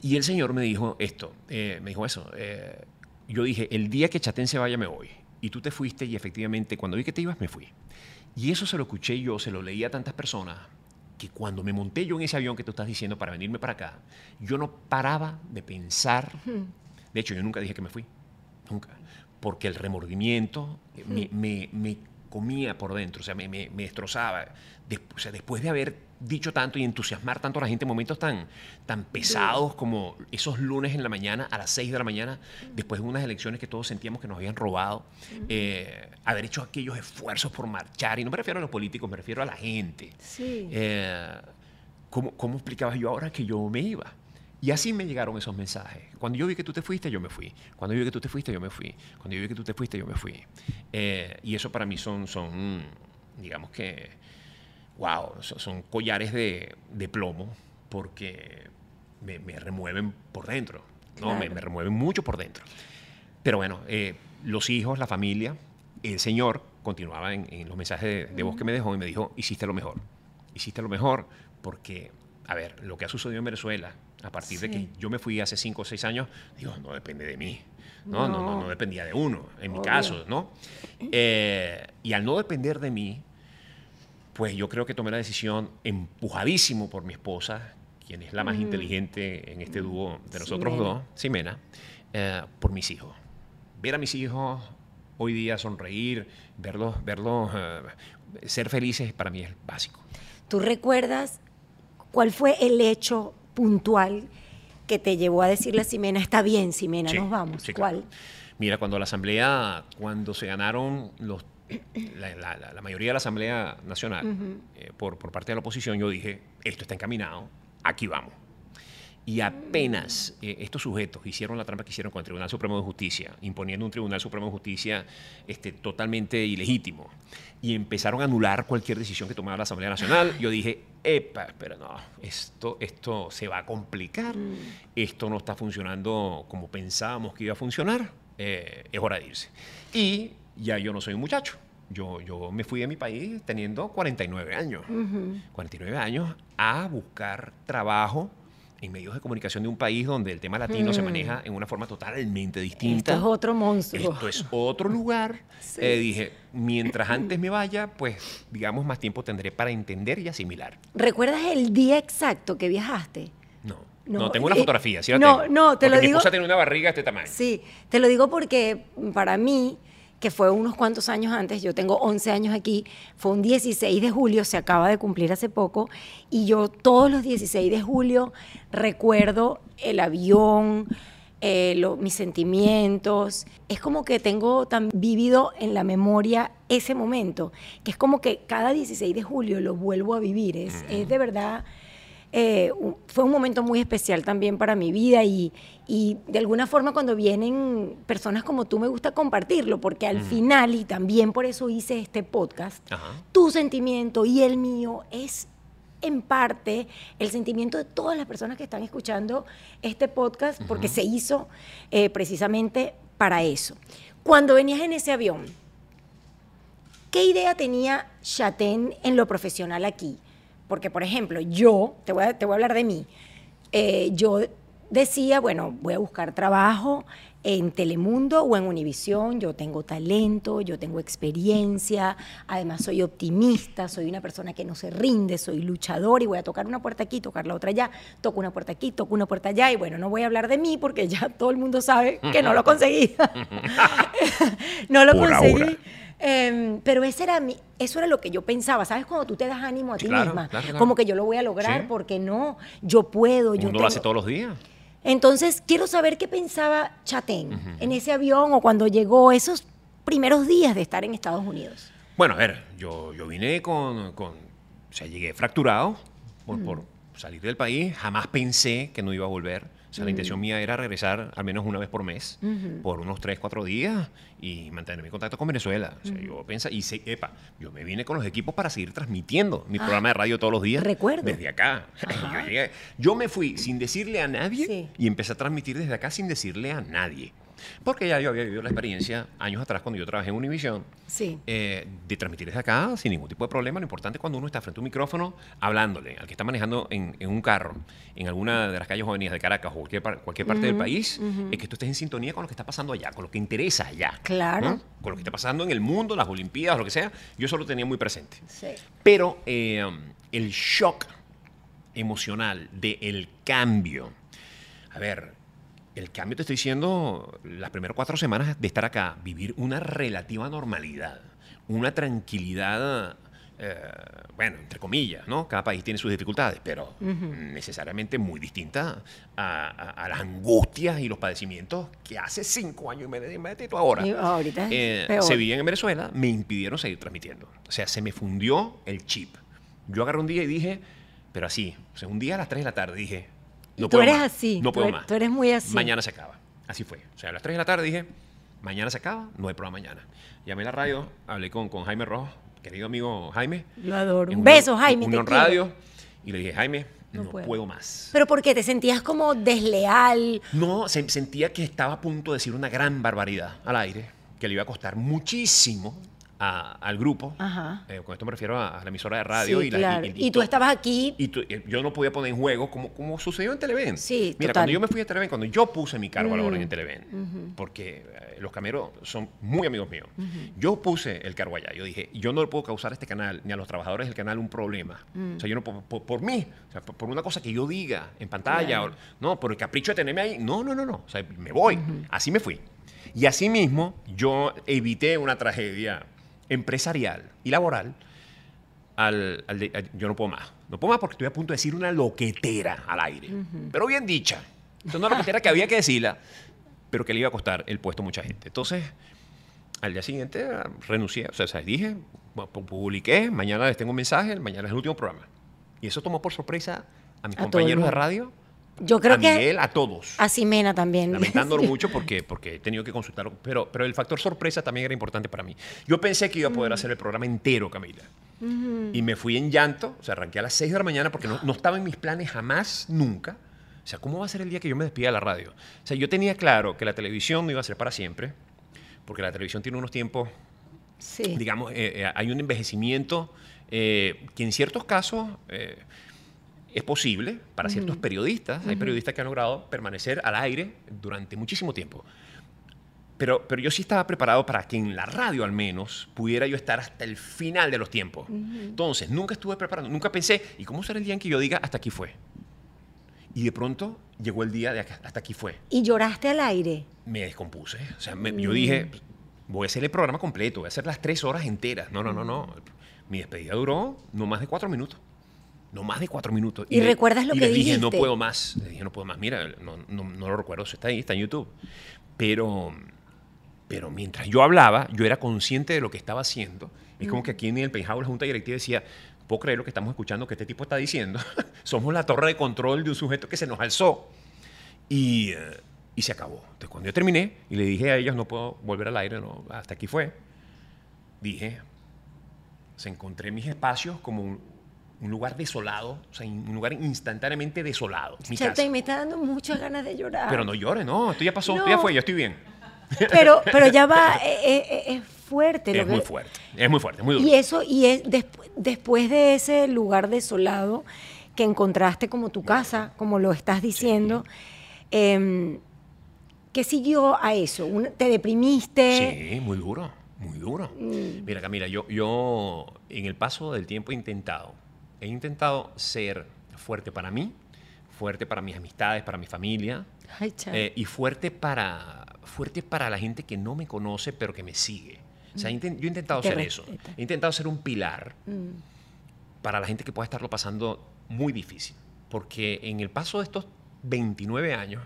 Y el señor me dijo esto, eh, me dijo eso. eh, yo dije, el día que Chatén se vaya me voy. Y tú te fuiste y efectivamente cuando vi que te ibas me fui. Y eso se lo escuché yo, se lo leí a tantas personas, que cuando me monté yo en ese avión que tú estás diciendo para venirme para acá, yo no paraba de pensar. De hecho, yo nunca dije que me fui. Nunca. Porque el remordimiento eh, me, me- me comía por dentro, o sea, me, me- me destrozaba. Des- o sea, después de haber dicho tanto y entusiasmar tanto a la gente en momentos tan, tan pesados como esos lunes en la mañana, a las 6 de la mañana, después de unas elecciones que todos sentíamos que nos habían robado, eh, haber hecho aquellos esfuerzos por marchar, y no me refiero a los políticos, me refiero a la gente. Sí. Eh, ¿cómo, ¿Cómo explicaba yo ahora que yo me iba? Y así me llegaron esos mensajes. Cuando yo vi que tú te fuiste, yo me fui. Cuando yo vi que tú te fuiste, yo me fui. Cuando yo vi que tú te fuiste, yo me fui. Eh, y eso para mí son, son digamos que, wow, son, collares de, de plomo porque me, me remueven por dentro. ¿no? Me, Claro. me remueven mucho por dentro. Pero bueno, eh, los hijos, la familia, el Señor continuaba en, en los mensajes de, de voz que me dejó y me dijo, hiciste lo mejor. Hiciste lo mejor porque a ver, lo que ha sucedido en Venezuela, a partir de Sí. que yo me fui hace 5 o 6 años, digo, no depende de mí. No, no, no, No. no dependía de uno, en mi Obvio. caso, ¿no? Eh, y al no depender de mí, pues yo creo que tomé la decisión, empujadísimo por mi esposa, quien es la más inteligente en este dúo de nosotros dos, Ximena, eh, por mis hijos. Ver a mis hijos hoy día sonreír, verlos, verlos eh, ser felices para mí es básico. ¿Tú recuerdas cuál fue el hecho puntual que te llevó a decirle a Ximena, está bien, Ximena, Sí, nos vamos? sí, claro. ¿Cuál? Mira, cuando la Asamblea, cuando se ganaron los, la, la- la- la mayoría de la Asamblea Nacional eh, por, por parte de la oposición, yo dije, esto está encaminado, aquí vamos. Y apenas eh, estos sujetos hicieron la trampa que hicieron con el Tribunal Supremo de Justicia, imponiendo un Tribunal Supremo de Justicia este, totalmente ilegítimo, y empezaron a anular cualquier decisión que tomara la Asamblea Nacional, yo dije, epa, pero no, esto, esto se va a complicar, esto no está funcionando como pensábamos que iba a funcionar, eh, es hora de irse. Y ya yo no soy un muchacho. Yo, yo me fui de mi país teniendo 49 años. 49 años a buscar trabajo en medios de comunicación de un país donde el tema latino se maneja en una forma totalmente distinta. Esto es otro monstruo. Esto es otro lugar. [LAUGHS] Sí. Eh, dije, mientras antes me vaya, pues digamos más tiempo tendré para entender y asimilar. ¿Recuerdas el día exacto que viajaste? No, No, no, tengo una eh, fotografía, ¿sí la no, tengo? no, te Porque lo mi digo- esposa tiene una barriga de este tamaño. Sí, te lo digo porque para mí, que fue unos cuantos años antes, yo tengo 11 años aquí, fue un 16 de julio, se acaba de cumplir hace poco, y yo todos los 16 de julio recuerdo el avión, eh, lo- mis sentimientos. Es como que tengo tan vivido en la memoria ese momento, que es como que cada 16 de julio lo vuelvo a vivir. Es, es de verdad eh, fue un momento muy especial también para mi vida y, y de alguna forma cuando vienen personas como tú me gusta compartirlo porque al final y también por eso hice este podcast, Ajá. tu sentimiento y el mío es en parte el sentimiento de todas las personas que están escuchando este podcast porque se hizo eh, precisamente para eso. Cuando venías en ese avión, ¿Qué idea tenía Chatén en lo profesional aquí? Porque, por ejemplo, yo, te voy a, te voy a hablar de mí, eh, yo decía, bueno, voy a buscar trabajo en Telemundo o en Univisión, yo tengo talento, yo tengo experiencia, además soy optimista, soy una persona que no se rinde, soy luchador y voy a tocar una puerta aquí, tocar la otra allá, toco una puerta aquí, toco una puerta allá y bueno, no voy a hablar de mí porque ya todo el mundo sabe que no lo [LAUGHS] conseguí. [LAUGHS] [LAUGHS] no lo Por conseguí. ahora. Em, pero ese era mi, eso era lo que yo pensaba. ¿Sabes? Cuando tú te das ánimo a ti Claro, misma. claro, claro. Como que yo lo voy a lograr Sí. porque no, yo puedo. Yo Uno lo hace tengo- todos los días. Entonces, quiero saber qué pensaba Chatén en ese avión o cuando llegó esos primeros días de estar en Estados Unidos. Bueno, a ver, yo, yo vine con, con- O sea, llegué fracturado por, por salir del país. Jamás pensé que no iba a volver. O sea, la intención mía era regresar al menos una vez por mes, por unos 3, 4 días y mantenerme en contacto con Venezuela. O sea, yo pensaba, y sé, epa, yo me vine con los equipos para seguir transmitiendo mi programa de radio todos los días. recuerdo. Desde acá. Yo, llegué- yo me fui sin decirle a nadie Sí. y empecé a transmitir desde acá sin decirle a nadie. Porque ya yo había vivido la experiencia años atrás cuando yo trabajé en Univision Sí. eh, de transmitir desde acá sin ningún tipo de problema. Lo importante es cuando uno está frente a un micrófono hablándole al que está manejando en, en un carro, en alguna de las calles o avenidas de Caracas o cualquier, cualquier parte del país, es que tú estés en sintonía con lo que está pasando allá, con lo que interesa allá. Claro. ¿no? Con lo que está pasando en el mundo, las Olimpiadas, lo que sea. Yo eso lo tenía muy presente. Sí. Pero eh, el shock emocional del cambio. A ver, el cambio te estoy diciendo, las primeras cuatro semanas de estar acá, vivir una relativa normalidad, una tranquilidad, eh, bueno, entre comillas, ¿no? Cada país tiene sus dificultades, pero necesariamente muy distinta a, a- a las angustias y los padecimientos que hace cinco años y medio, medio ahora Y ahorita eh, se vivían en Venezuela, me impidieron seguir transmitiendo. O sea, se me fundió el chip. Yo agarré un día y dije, pero así, o sea, un día a las 3 de la tarde dije, Y no tú puedo eres más, así, no tú puedo eres- más. tú eres muy así. Mañana se acaba. Así fue. O sea, a las 3 de la tarde dije, mañana se acaba, no hay programa mañana. Llamé a la radio, hablé con, con Jaime Rojo, querido amigo Jaime. Lo adoro. Un beso, Jaime. Unión quiero. Radio. Y le dije, Jaime, No no, puedo. puedo. más. Pero ¿por qué? ¿Te sentías como desleal? No, se- sentía que estaba a punto de decir una gran barbaridad al aire, que le iba a costar muchísimo a- al grupo. Ajá. Eh, con esto me refiero a, a la emisora de radio. Sí, y, la- claro. Y tú to- estabas aquí. y tú- eh, yo no podía poner en juego como, como sucedió en Televen. Sí, Mira, total. cuando yo me fui a Televen, cuando yo puse mi cargo a la orden en Televen, porque eh, los cameros son muy amigos míos, yo puse el cargo allá. Yo dije, yo no le puedo causar a este canal ni a los trabajadores del canal un problema. O sea, yo no puedo, por, por mí, o sea, por, por una cosa que yo diga en pantalla, o- no, por el capricho de tenerme ahí. No, no, no, no. O sea, me voy. Así me fui. Y así mismo yo evité una tragedia empresarial y laboral al, al de- al- yo no puedo más. No puedo más porque estoy a punto de decir una loquetera al aire. Pero bien dicha. Es una loquetera que había que decirla, pero que le iba a costar el puesto a mucha gente. Entonces, al día siguiente ah, renuncié. O sea, sea, dije, publiqué, mañana les tengo un mensaje, mañana es el último programa. Y eso tomó por sorpresa a mis A compañeros de radio, Yo creo a que Miguel, a todos a Ximena también. lamentándolo [LAUGHS] Sí. mucho porque, porque he tenido que consultarlo. Pero, pero el factor sorpresa también era importante para mí. Yo pensé que iba a poder hacer el programa entero, Camila. Y me fui en llanto, o sea, arranqué a las 6 de la mañana porque no, no estaba en mis planes jamás, nunca. O sea, ¿cómo va a ser el día que yo me despida de la radio? O sea, yo tenía claro que la televisión no iba a ser para siempre, porque la televisión tiene unos tiempos Sí. digamos, eh, eh, hay un envejecimiento eh, que en ciertos casos eh, es posible para ciertos periodistas. Hay periodistas que han logrado permanecer al aire durante muchísimo tiempo. Pero, pero yo sí estaba preparado para que en la radio al menos pudiera yo estar hasta el final de los tiempos. Entonces, nunca estuve preparado, nunca pensé, ¿y cómo será el día en que yo diga hasta aquí fue? Y de pronto llegó el día de acá- hasta aquí fue Y lloraste al aire. me descompuse. O sea, me- yo dije, voy a hacer el programa completo, voy a hacer las tres horas enteras. No, no, no, no. Mi despedida duró no más de cuatro minutos. No más de cuatro minutos. ¿Y recuerdas lo y que les dije, no dijiste? puedo más. Les dije, no puedo más. Mira, no, no, no lo recuerdo, está ahí, está en YouTube. Pero, pero mientras yo hablaba, yo era consciente de lo que estaba haciendo. Es como que aquí en el penthouse la junta directiva decía, puedo creer lo que estamos escuchando que este tipo está diciendo. [LAUGHS] Somos la torre de control de un sujeto que se nos alzó. Y, eh, y se acabó. Entonces, cuando yo terminé y le dije a ellos, no puedo volver al aire, no, hasta aquí fue, dije, se encontré mis espacios como un, un lugar desolado, o sea, un lugar instantáneamente desolado. Mi Chata, casa. me está dando muchas ganas de llorar. Pero no llores, no, esto ya pasó, esto No. ya fue, ya estoy bien. Pero, [LAUGHS] pero ya va, eh, eh, eh, es fuerte. lo Es muy que- fuerte, es muy fuerte, es muy duro. Y eso, y es despu- después de ese lugar desolado que encontraste como tu casa, como lo estás diciendo, em, ¿qué siguió a eso? ¿Te deprimiste? Sí, muy duro, muy duro. Mm. Mira, Camila, yo, yo en el paso del tiempo he intentado, he intentado ser fuerte para mí, fuerte para mis amistades, para mi familia, Ay, eh, y fuerte para, fuerte para la gente que no me conoce, pero que me sigue. O sea, inten- yo he intentado Te ser eso. He intentado ser un pilar Mm. para la gente que pueda estarlo pasando muy difícil. Porque en el paso de estos 29 años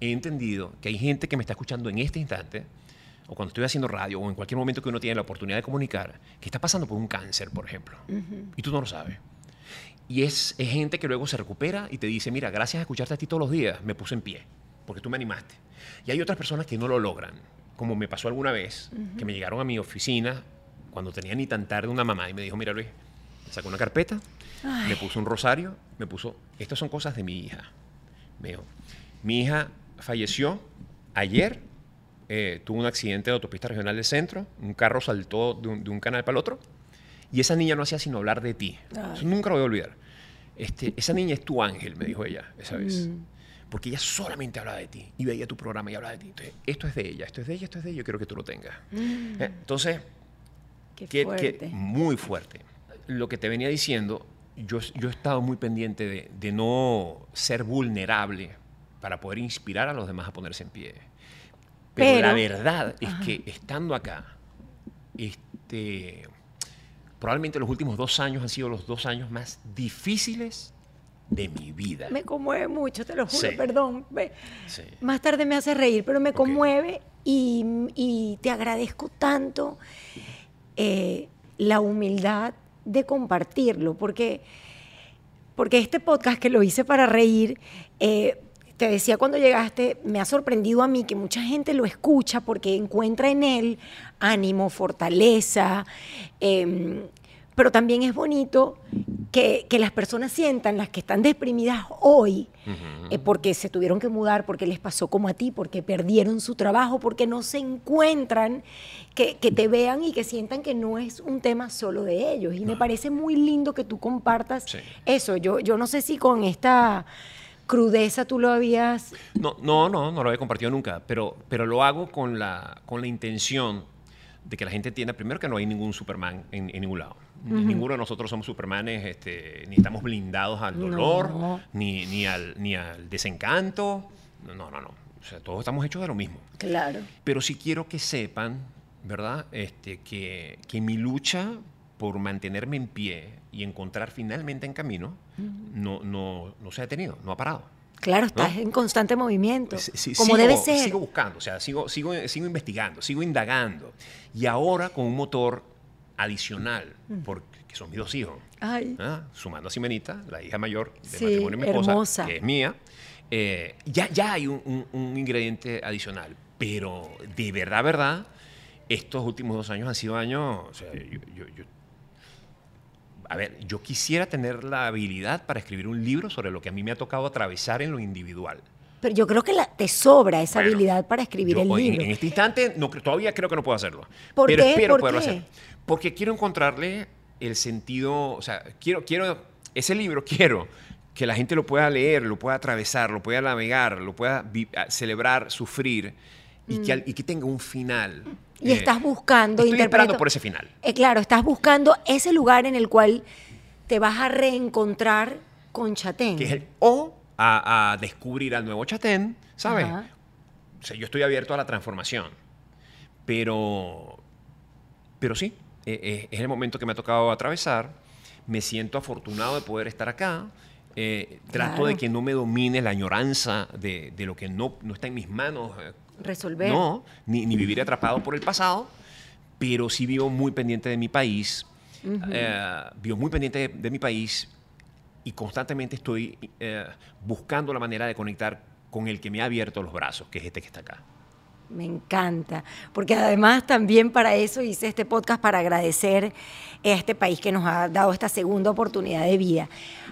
he entendido que hay gente que me está escuchando en este instante, o cuando estoy haciendo radio, o en cualquier momento que uno tiene la oportunidad de comunicar, que está pasando por un cáncer, por ejemplo. Y tú no lo sabes. Y es, es gente que luego se recupera y te dice, mira, gracias a escucharte a ti todos los días, me puse en pie, porque tú me animaste. Y hay otras personas que no lo logran, como me pasó alguna vez, que me llegaron a mi oficina cuando tenía ni tan tarde una mamá y me dijo, mira Luis, sacó una carpeta, me puso un rosario, me puso, estas son cosas de mi hija. Me dijo, mi hija falleció ayer, eh, tuvo un accidente de autopista regional del centro, un carro saltó de un, de un canal para el otro, y esa niña no hacía sino hablar de ti. Ay. Eso nunca lo voy a olvidar. Este, esa niña es tu ángel, me dijo ella esa vez. Porque ella solamente hablaba de ti y veía tu programa y hablaba de ti. Entonces, esto es de ella, esto es de ella, esto es de ella, yo quiero que tú lo tengas. Eh, Entonces, Qué que, que- fuerte. muy fuerte. Lo que te venía diciendo, yo, yo he estado muy pendiente de, de no ser vulnerable para poder inspirar a los demás a ponerse en pie. Pero, Pero- la verdad es que estando acá, este, probablemente los últimos dos años han sido los dos años más difíciles de mi vida. Me conmueve mucho, te lo juro, Sí. perdón. Sí. Más tarde me hace reír, pero me conmueve y, y te agradezco tanto eh, la humildad de compartirlo, porque, porque este podcast que lo hice para reír, eh, te decía cuando llegaste, me ha sorprendido a mí que mucha gente lo escucha porque encuentra en él ánimo, fortaleza, em, pero también es bonito que, que las personas sientan, las que están deprimidas hoy, eh, porque se tuvieron que mudar, porque les pasó como a ti, porque perdieron su trabajo, porque no se encuentran, que, que te vean y que sientan que no es un tema solo de ellos. Y me parece muy lindo que tú compartas Sí. eso. Yo, yo no sé si con esta crudeza tú lo habías... No, no, no, no lo había compartido nunca, pero, pero lo hago con la, con la intención de que la gente entienda primero que no hay ningún Superman en, en ningún lado. Ninguno de nosotros somos Supermanes, este, ni estamos blindados al dolor, No. ni, ni, al, ni al desencanto. No, no, no. O sea, todos estamos hechos de lo mismo. Claro. Pero sí quiero que sepan, ¿verdad? Este, que, que mi lucha por mantenerme en pie y encontrar finalmente en camino no, no, no se ha detenido, no ha parado. Claro, estás ¿No? en constante movimiento, Sí, sí, como sigo- debe ser. Sigo buscando, o sea, sigo, sigo, sigo investigando, sigo indagando. Y ahora con un motor adicional, porque que son mis dos hijos. Ay. ¿ah? Sumando a Simenita, la hija mayor de Sí, matrimonio de mi esposa, hermosa. que es mía, eh, ya, ya hay un, un- un ingrediente adicional. Pero de verdad, verdad, estos últimos dos años han sido años. o sea, yo- yo- yo- a ver, yo quisiera tener la habilidad para escribir un libro sobre lo que a mí me ha tocado atravesar en lo individual. Pero yo creo que la- te sobra esa Bueno, habilidad para escribir yo el hoy, en- libro. En, este instante no, todavía creo que no puedo hacerlo. ¿Por pero qué? espero ¿Por poderlo qué? hacer. Porque quiero encontrarle el sentido, o sea, quiero, quiero, ese libro [LAUGHS] quiero que la gente lo pueda leer, lo pueda atravesar, lo pueda navegar, lo pueda celebrar, sufrir y, que, al- y que tenga un final. Mm. Y Eh, estás buscando, Estoy esperando por ese final. Eh, claro, estás buscando ese lugar en el cual te vas a reencontrar con Chatén. Que es el o a, a descubrir al nuevo Chatén, ¿sabes? Ajá. O sea, yo estoy abierto a la transformación. Pero, pero sí, eh, eh, es el momento que me ha tocado atravesar. Me siento afortunado de poder estar acá. Eh, trato Claro. de que no me domine la añoranza de, de lo que no, no está en mis manos. eh, Resolver. No, ni, ni vivir atrapado por el pasado, pero sí vivo muy pendiente de mi país. eh, vivo muy pendiente de, de mi país y constantemente estoy eh, buscando la manera de conectar con el que me ha abierto los brazos, que es este que está acá. Me encanta, porque además también para eso hice este podcast para agradecer a este país que nos ha dado esta segunda oportunidad de vida.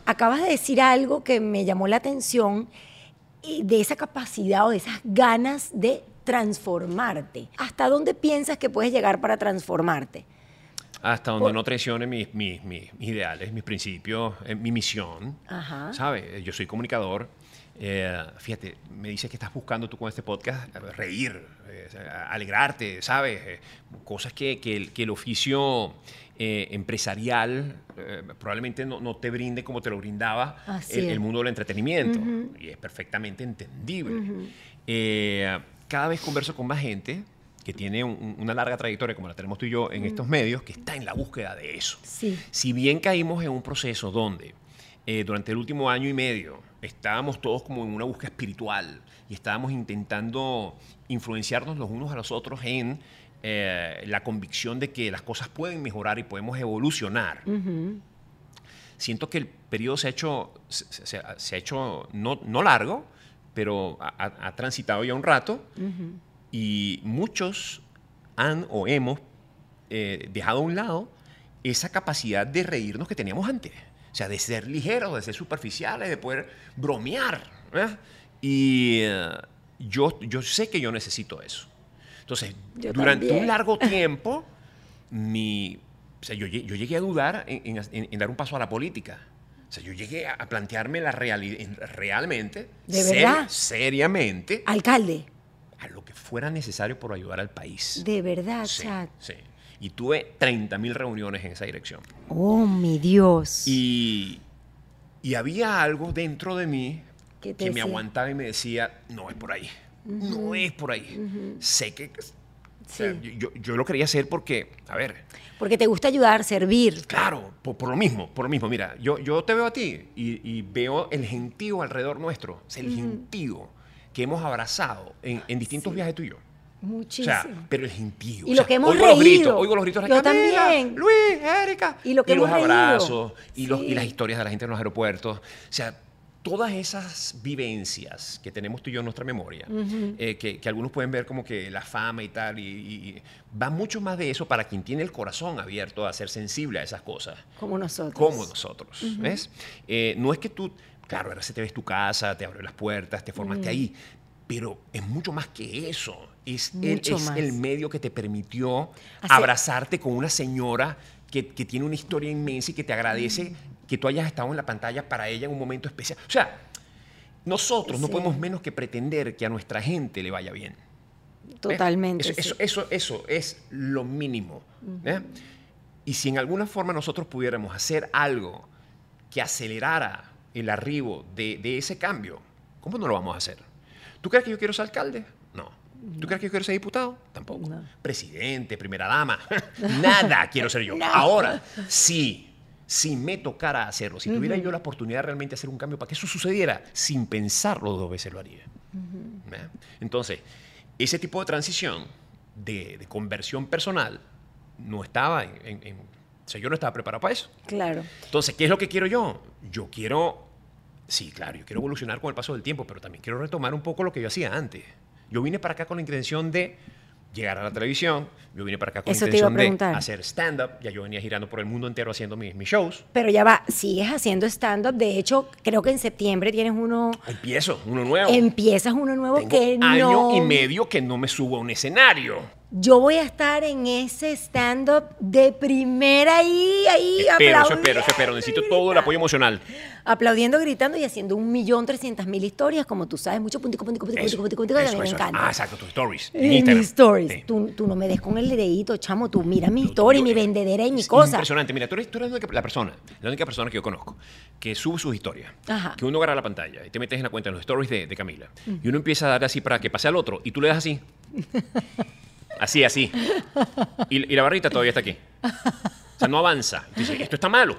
Acabas de decir algo que me llamó la atención de esa capacidad o de esas ganas de transformarte. ¿Hasta dónde piensas que puedes llegar para transformarte? Hasta donde Por- no traicione mis, mis- mis- mis ideales, mis principios, eh, mi misión. Ajá. ¿Sabes? Yo soy comunicador. Eh, fíjate, me dices que estás buscando tú con este podcast eh, reír, eh, alegrarte, ¿sabes? Eh, cosas que, que el, que el oficio eh, empresarial eh, probablemente no, no te brinde como te lo brindaba el, el mundo del entretenimiento. Y es perfectamente entendible. Eh, cada vez converso con más gente que tiene un- un- una larga trayectoria como la tenemos tú y yo en estos medios, que está en la búsqueda de eso. Sí. Si bien caímos en un proceso donde durante el último año y medio estábamos todos como en una búsqueda espiritual y estábamos intentando influenciarnos los unos a los otros en eh, la convicción de que las cosas pueden mejorar y podemos evolucionar. Siento que el periodo se ha hecho, se, se- se ha hecho no, no largo, pero ha, ha- ha transitado ya un rato y muchos han o hemos eh, dejado a un lado esa capacidad de reírnos que teníamos antes. O sea, de ser ligeros, de ser superficiales, de poder bromear. ¿eh? Y eh, yo, yo sé que yo necesito eso. Entonces, Yo durante también. un largo [LAUGHS] tiempo, mi, o sea, yo, yo llegué a dudar en, en- en- en dar un paso a la política. O sea, yo llegué a, plantearme la realidad realmente, ¿De verdad? seriamente, Alcalde, a lo que fuera necesario por ayudar al país. de verdad, Sí, Chat. sí. Y tuve 30 mil reuniones en esa dirección. Oh, mi Dios. Y, y había algo dentro de mí ¿Qué te que me decía? aguantaba y me decía, no es por ahí, no es por ahí. Sé que... o sea, Sí. yo, yo lo quería hacer porque, a ver, Porque te gusta ayudar, servir. claro, por, por lo mismo, por lo mismo. Mira, yo, yo te veo a ti y, y veo el gentío alrededor nuestro, o sea, el gentío que hemos abrazado en, en distintos viajes tú y yo. O Muchísimo. sea, pero el gentío. Y o lo que hemos oigo los gritos, reído. oigo los gritos de Yo también. Luis, Erika. Y lo que hemos reído. abrazos, y, los, y Sí. las historias de la gente en los aeropuertos. O sea, todas esas vivencias que tenemos tú y yo en nuestra memoria, eh, que, que algunos pueden ver como que la fama y tal, y, y va mucho más de eso para quien tiene el corazón abierto a ser sensible a esas cosas. Como nosotros. Como nosotros, ¿ves? Eh, no es que tú, claro, ahora se te ves tu casa, te abre las puertas, te formaste ahí, pero es mucho más que eso. Es, el, es el medio que te permitió Hace- abrazarte con una señora que, que tiene una historia inmensa y que te agradece que tú hayas estado en la pantalla para ella en un momento especial. O sea, nosotros no podemos menos que pretender que a nuestra gente le vaya bien. Totalmente. Eso, sí. eso, eso, eso es lo mínimo. ¿eh? Y si en alguna forma nosotros pudiéramos hacer algo que acelerara el arribo de, de ese cambio, ¿cómo no lo vamos a hacer? ¿Tú crees que yo quiero ser alcalde? No. ¿Tú crees que yo quiero ser diputado? Tampoco. No. Presidente, primera dama. [LAUGHS] Nada quiero ser yo. [LAUGHS] Ahora, sí. Si me tocara hacerlo, si tuviera yo la oportunidad de realmente hacer un cambio para que eso sucediera, sin pensarlo dos veces lo haría. Entonces, ese tipo de transición de, de conversión personal no estaba en, en- en- O sea, yo no estaba preparado para eso. Claro. Entonces, ¿qué es lo que quiero yo? Yo quiero... Sí, claro, yo quiero evolucionar con el paso del tiempo, pero también quiero retomar un poco lo que yo hacía antes. Yo vine para acá con la intención de llegar a la televisión, yo vine para acá con Eso la intención de hacer stand-up, ya yo venía girando por el mundo entero haciendo mis, mis shows. Pero ya va, sigues haciendo stand-up. De hecho, creo que en septiembre tienes uno. Empiezo, uno nuevo. Empiezas uno nuevo Tengo que año no. y medio que no me subo a un escenario. Yo voy a estar en ese stand-up de primera ahí, ahí, Espero, eso espero, eso espero. Necesito todo el apoyo emocional. Aplaudiendo, gritando y haciendo un millón trescientas mil historias, como tú sabes, mucho puntico, puntico, puntico, Eso, puntico, puntico, puntico, que a eso, mí me eso, encanta. Ah, exacto, tus stories. en En Instagram. mis stories. Sí. Tú, tú no me des con el dedito, chamo. Tú mira mi yo- mi vendedera y mi cosa. Impresionante. Mira, tú eres, tú eres la única- la persona, la única persona que yo conozco que sube sus historias. Ajá. Que uno agarra la pantalla y te metes en la cuenta en los stories de, de Camila. Y uno empieza a dar así para que pase al otro. Y tú le das así. [LAUGHS] Así, así. Y, la barrita todavía está aquí. O sea, no avanza. Dices, esto está malo.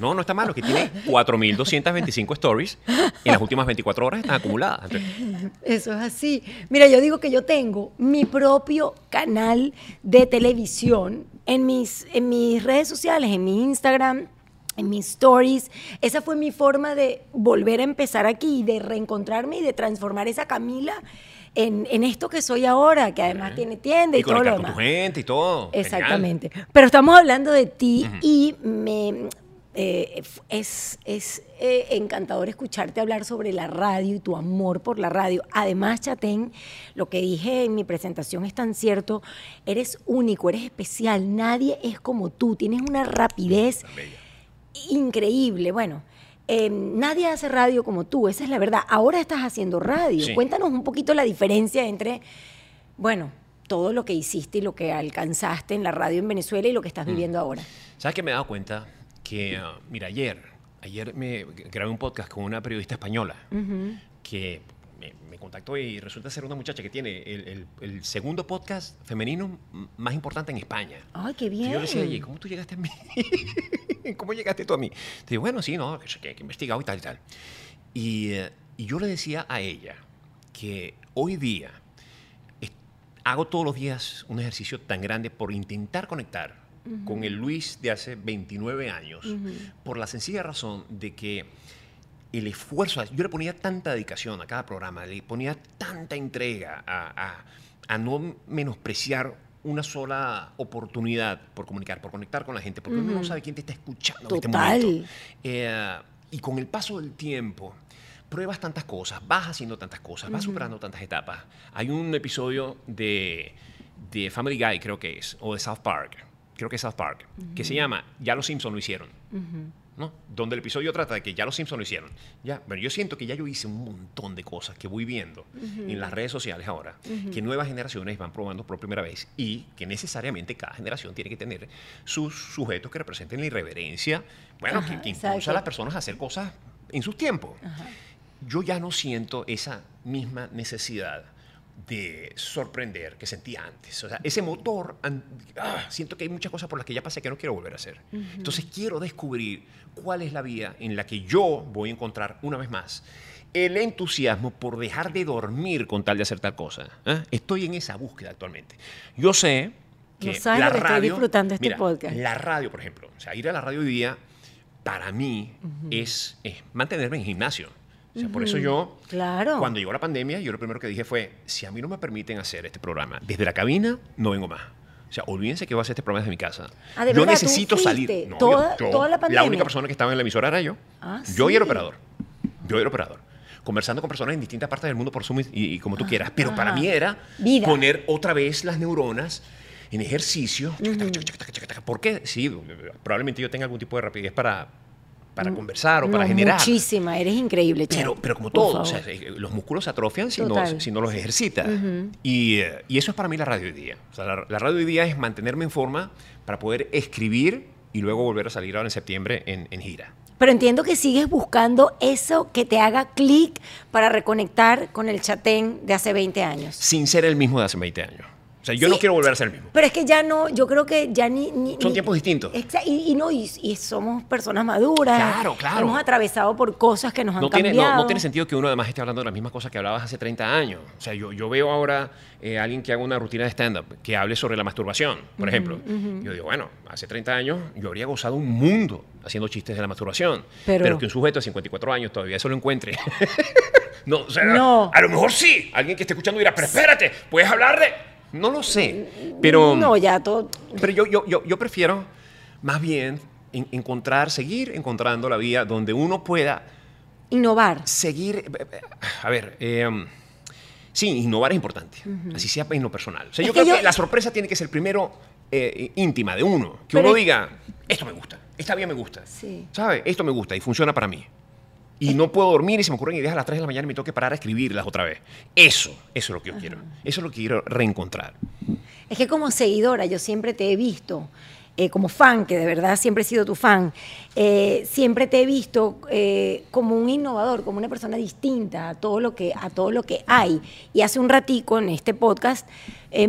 No, no está malo. Que tiene 4.225 stories en las últimas 24 horas están acumuladas. Entonces, Eso es así. Mira, yo digo que yo tengo mi propio canal de televisión en mis, en mis redes sociales, en mi Instagram, en mis stories. Esa fue mi forma de volver a empezar aquí, de reencontrarme y de transformar esa Camila en, en esto que soy ahora, que además tiene tienda y, y todo lo con demás. tu gente y todo. Genial. Exactamente. Pero estamos hablando de ti y me eh, es, es eh, encantador escucharte hablar sobre la radio y tu amor por la radio. Además, Chatén, lo que dije en mi presentación es tan cierto. Eres único, eres especial. Nadie es como tú. Tienes una rapidez increíble. Bueno, eh, nadie hace radio como tú, esa es la verdad. Ahora estás haciendo radio. Sí. Cuéntanos un poquito la diferencia entre, bueno, todo lo que hiciste y lo que alcanzaste en la radio en Venezuela y lo que estás Mm. viviendo ahora. ¿Sabes que me he dado cuenta? Que, ah, mira, ayer, ayer me grabé un podcast con una periodista española que me, me contactó y resulta ser una muchacha que tiene el, el- el segundo podcast femenino más importante en España. Ay, qué Y bien. yo le decía, oye, ¿cómo tú llegaste a mí? [LAUGHS] [LAUGHS] ¿Cómo llegaste tú a mí? Te digo, bueno, sí, no, que, he investigado y tal y tal. Y, eh, y yo le decía a ella que hoy día hago todos los días un ejercicio tan grande por intentar conectar con el Luis de hace 29 años, por la sencilla razón de que el esfuerzo, yo le ponía tanta dedicación a cada programa, le ponía tanta entrega a, a- a no menospreciar una sola oportunidad por comunicar, por conectar con la gente, porque uno no sabe quién te está escuchando en Total. este momento. Eh, y con el paso del tiempo, pruebas tantas cosas, vas haciendo tantas cosas, vas superando tantas etapas. Hay un episodio de, de Family Guy, creo que es, o de South Park, creo que es South Park, que se llama Ya los Simpsons lo hicieron. ¿No? Donde el episodio trata de que ya los Simpsons lo hicieron. Ya, bueno, yo siento que ya yo hice un montón de cosas que voy viendo en las redes sociales ahora, que nuevas generaciones van probando por primera vez y que necesariamente cada generación tiene que tener sus sujetos que representen la irreverencia, bueno, Ajá, que, que exacto. impulsa a las personas a hacer cosas en sus tiempos. Yo ya no siento esa misma necesidad de sorprender que sentía antes. O sea, ese motor, ah, siento que hay muchas cosas por las que ya pasé que no quiero volver a hacer. Entonces quiero descubrir cuál es la vía en la que yo voy a encontrar una vez más el entusiasmo por dejar de dormir con tal de hacer tal cosa. ¿eh? Estoy en esa búsqueda actualmente. Yo sé que No sabes la que estoy radio, disfrutando de este mira, podcast. La radio, por ejemplo, o sea, ir a la radio hoy día para mí es, es mantenerme en gimnasio. O sea, por eso yo, Claro. cuando llegó la pandemia, yo lo primero que dije fue, si a mí no me permiten hacer este programa desde la cabina, no vengo más. O sea, olvídense que voy a hacer este programa desde mi casa. Ah, ¿de yo necesito salir. No, toda- yo- yo- toda la pandemia? única persona que estaba en la emisora era yo. Ah, yo y el sí. operador. Yo y el operador. Conversando con personas en distintas partes del mundo por Zoom y, y como tú quieras. Pero para ajá. mí era Vida. poner otra vez las neuronas en ejercicio. Chaca, chaca, chaca, chaca, chaca. ¿Por qué? Sí, probablemente yo tenga algún tipo de rapidez para, para conversar o para No, generar. Muchísima, eres increíble, Cheo. Pero, pero como todo, o favor. sea, eh, los músculos se atrofian si no, Total. si no los ejercitas. y, eh, y eso es para mí la radio hoy día. O sea, la, la radio hoy día es mantenerme en forma para poder escribir y luego volver a salir ahora en septiembre en, en gira. Pero entiendo que sigues buscando eso que te haga clic para reconectar con el chatén de hace 20 años. Sin ser el mismo de hace 20 años. O sea, yo Sí. no quiero volver a ser el mismo. Pero es que ya no, yo creo que ya ni... ni- Son ni- tiempos distintos. Y, y no, y, y somos personas maduras. Claro, claro. Hemos atravesado por cosas que nos han tiene, cambiado. no, no tiene sentido que uno además esté hablando de las mismas cosas que hablabas hace 30 años. O sea, yo, yo veo ahora eh, alguien que haga una rutina de stand-up que hable sobre la masturbación, por ejemplo. Yo digo, bueno, hace 30 años yo habría gozado un mundo haciendo chistes de la masturbación. Pero- Pero, que un sujeto de 54 años todavía eso lo encuentre. [LAUGHS] no, o sea, No. a lo mejor sí. Alguien que esté escuchando dirá, pero espérate, ¿puedes hablar de...? No lo sé, pero... No, ya todo... Pero yo, yo, yo, yo prefiero más bien en- encontrar, seguir encontrando la vía donde uno pueda Innovar. seguir. eh, eh, A ver, eh, sí, innovar es importante. Así sea en lo personal. O sea, yo creo que la sorpresa tiene que ser primero eh, íntima de uno. Que Pero uno diga, esto me gusta, esta vía me gusta. Sí. ¿Sabes? Esto me gusta y funciona para mí. Y no puedo dormir y se me ocurren ideas a las 3 de la mañana y me tengo que parar a escribirlas otra vez. Eso, eso es lo que yo quiero. Eso es lo que quiero reencontrar. Es que como seguidora yo siempre te he visto, eh, como fan, que de verdad siempre he sido tu fan, eh, siempre te he visto eh, como un innovador, como una persona distinta a todo lo que, a todo lo que hay. Y hace un ratico en este podcast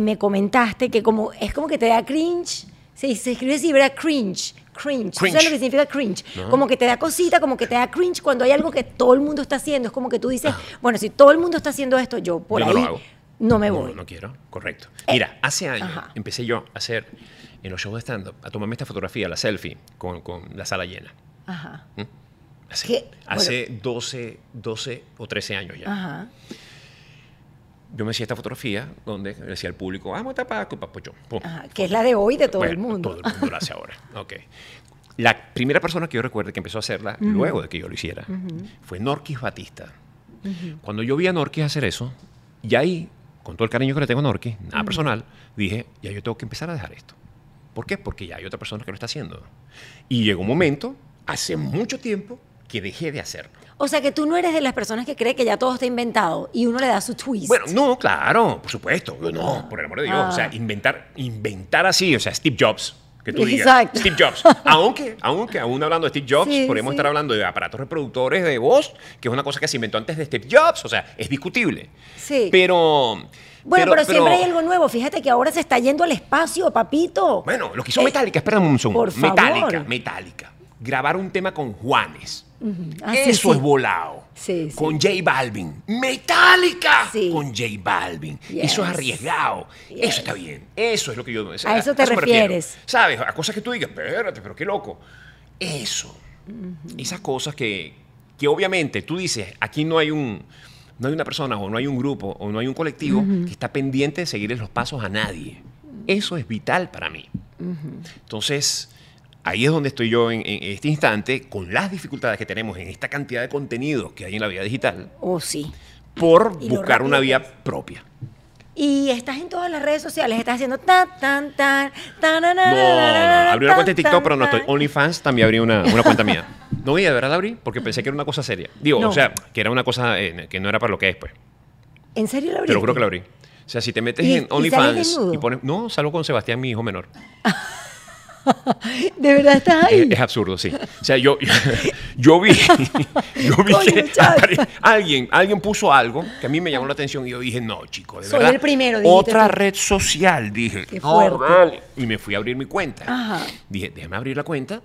me comentaste que como, es como que te da cringe, se, se escribe así, ¿verdad? Cringe. Cringe. ¿Tú ¿Sabes lo que significa cringe? Como que te da cosita, como que te da cringe cuando hay algo que todo el mundo está haciendo. Es como que tú dices, bueno, si todo el mundo está haciendo esto, yo por Yo ahí no lo hago. no me No, voy. No, quiero, correcto. Eh, Mira, hace años ajá. empecé yo a hacer en los shows de stand-up, a tomarme esta fotografía, la selfie, con, con la sala llena. Ajá. Hace, ¿Qué? hace 12, 12 o 13 años ya. Ajá. Yo me hacía esta fotografía donde decía al público, vamos a tapar papuchón. Que es la de hoy de todo el Bueno, mundo. Todo el mundo lo hace ahora. [LAUGHS] Ok. La primera persona que yo recuerdo que empezó a hacerla, luego de que yo lo hiciera, fue Norquis Batista. Cuando yo vi a Norquis hacer eso, y ahí, con todo el cariño que le tengo a Norquis, nada personal, dije, ya yo tengo que empezar a dejar esto. ¿Por qué? Porque ya hay otra persona que lo está haciendo. Y llegó un momento, hace mucho tiempo, que dejé de hacerlo. O sea que tú no eres de las personas que cree que ya todo está inventado y uno le da su twist. Bueno, no, claro, por supuesto. No, por el amor de Dios. Ah. O sea, inventar, inventar así, o sea, Steve Jobs. Que tú digas, Exacto. Steve Jobs. [LAUGHS] Aunque, aunque aún hablando de Steve Jobs, Sí, podríamos sí. estar hablando de aparatos reproductores de voz, que es una cosa que se inventó antes de Steve Jobs. O sea, es discutible. Sí. Pero. Bueno, pero, siempre hay algo nuevo. Fíjate que ahora se está yendo al espacio, papito. Bueno, lo que hizo Eh, Metallica, espérame un segundo. por favor. Metallica, Metallica. Grabar un tema con Juanes. Ah, sí, Eso sí. es volado. Sí. Con J Balvin. Metallica. Sí. Con J Balvin. Yes. Eso es arriesgado. Yes. Eso está bien. Eso es lo que yo... A eso te me refiero. refieres. ¿Sabes? A cosas que tú digas, espérate, pero qué loco. Eso. Esas cosas que, que obviamente tú dices, aquí no hay un... No hay una persona o no hay un grupo o no hay un colectivo que está pendiente de seguirle los pasos a nadie. Eso es vital para mí. Entonces, ahí es donde estoy yo en, en este instante, con las dificultades que tenemos en esta cantidad de contenido que hay en la vida digital, Oh, sí. por Y lo buscar una vía propia. Y estás en todas las redes sociales, estás haciendo tan, tan, tan, tan, tan, No, no. Abrí una cuenta en TikTok, pero no estoy. OnlyFans también abrí una, una cuenta mía. [LAUGHS] No, y de verdad la abrí porque pensé que era una cosa seria. Digo, No. o sea, que era una cosa eh, que no era para lo que es, pues. ¿En serio la Pero abriste? creo que la abrí. O sea, si te metes ¿Y- y en OnlyFans desnudo? y pones. No, salgo con Sebastián, mi hijo menor. [LAUGHS] [LAUGHS] ¿De verdad estás ahí? Es, es absurdo, sí. O sea, yo, [LAUGHS] yo vi, [LAUGHS] yo vi Coño, que apare- alguien, alguien puso algo que a mí me llamó la atención y yo dije, no, chico, de Soy verdad. el primero, dijiste Otra tú. red social, dije. Qué "No, fuerte. vale". Y me fui a abrir mi cuenta. Ajá. Dije, déjame abrir la cuenta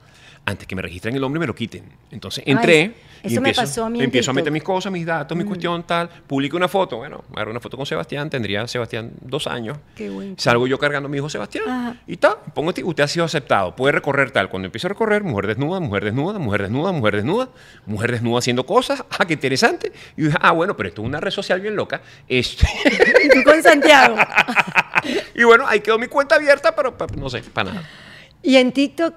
antes que me registren el nombre me lo quiten. Entonces entré eso y me empiezo, pasó a mí empiezo a meter mis cosas, mis datos, mi cuestión, tal. Publico una foto. Bueno, agarro una foto con Sebastián. Tendría Sebastián dos años. Qué buen Salgo yo cargando a mi hijo Sebastián. Ajá. Y tal. Pongo, ti- usted ha sido aceptado. Puede recorrer tal. Cuando empiezo a recorrer, mujer desnuda, mujer desnuda, mujer desnuda, mujer desnuda, mujer desnuda haciendo cosas. Ah, qué interesante. Y dije, ah, bueno, pero esto es una red social bien loca. Este, [LAUGHS] Y tú con Santiago. [LAUGHS] y bueno, ahí quedó mi cuenta abierta, pero, pero no sé, para nada. y en TikTok,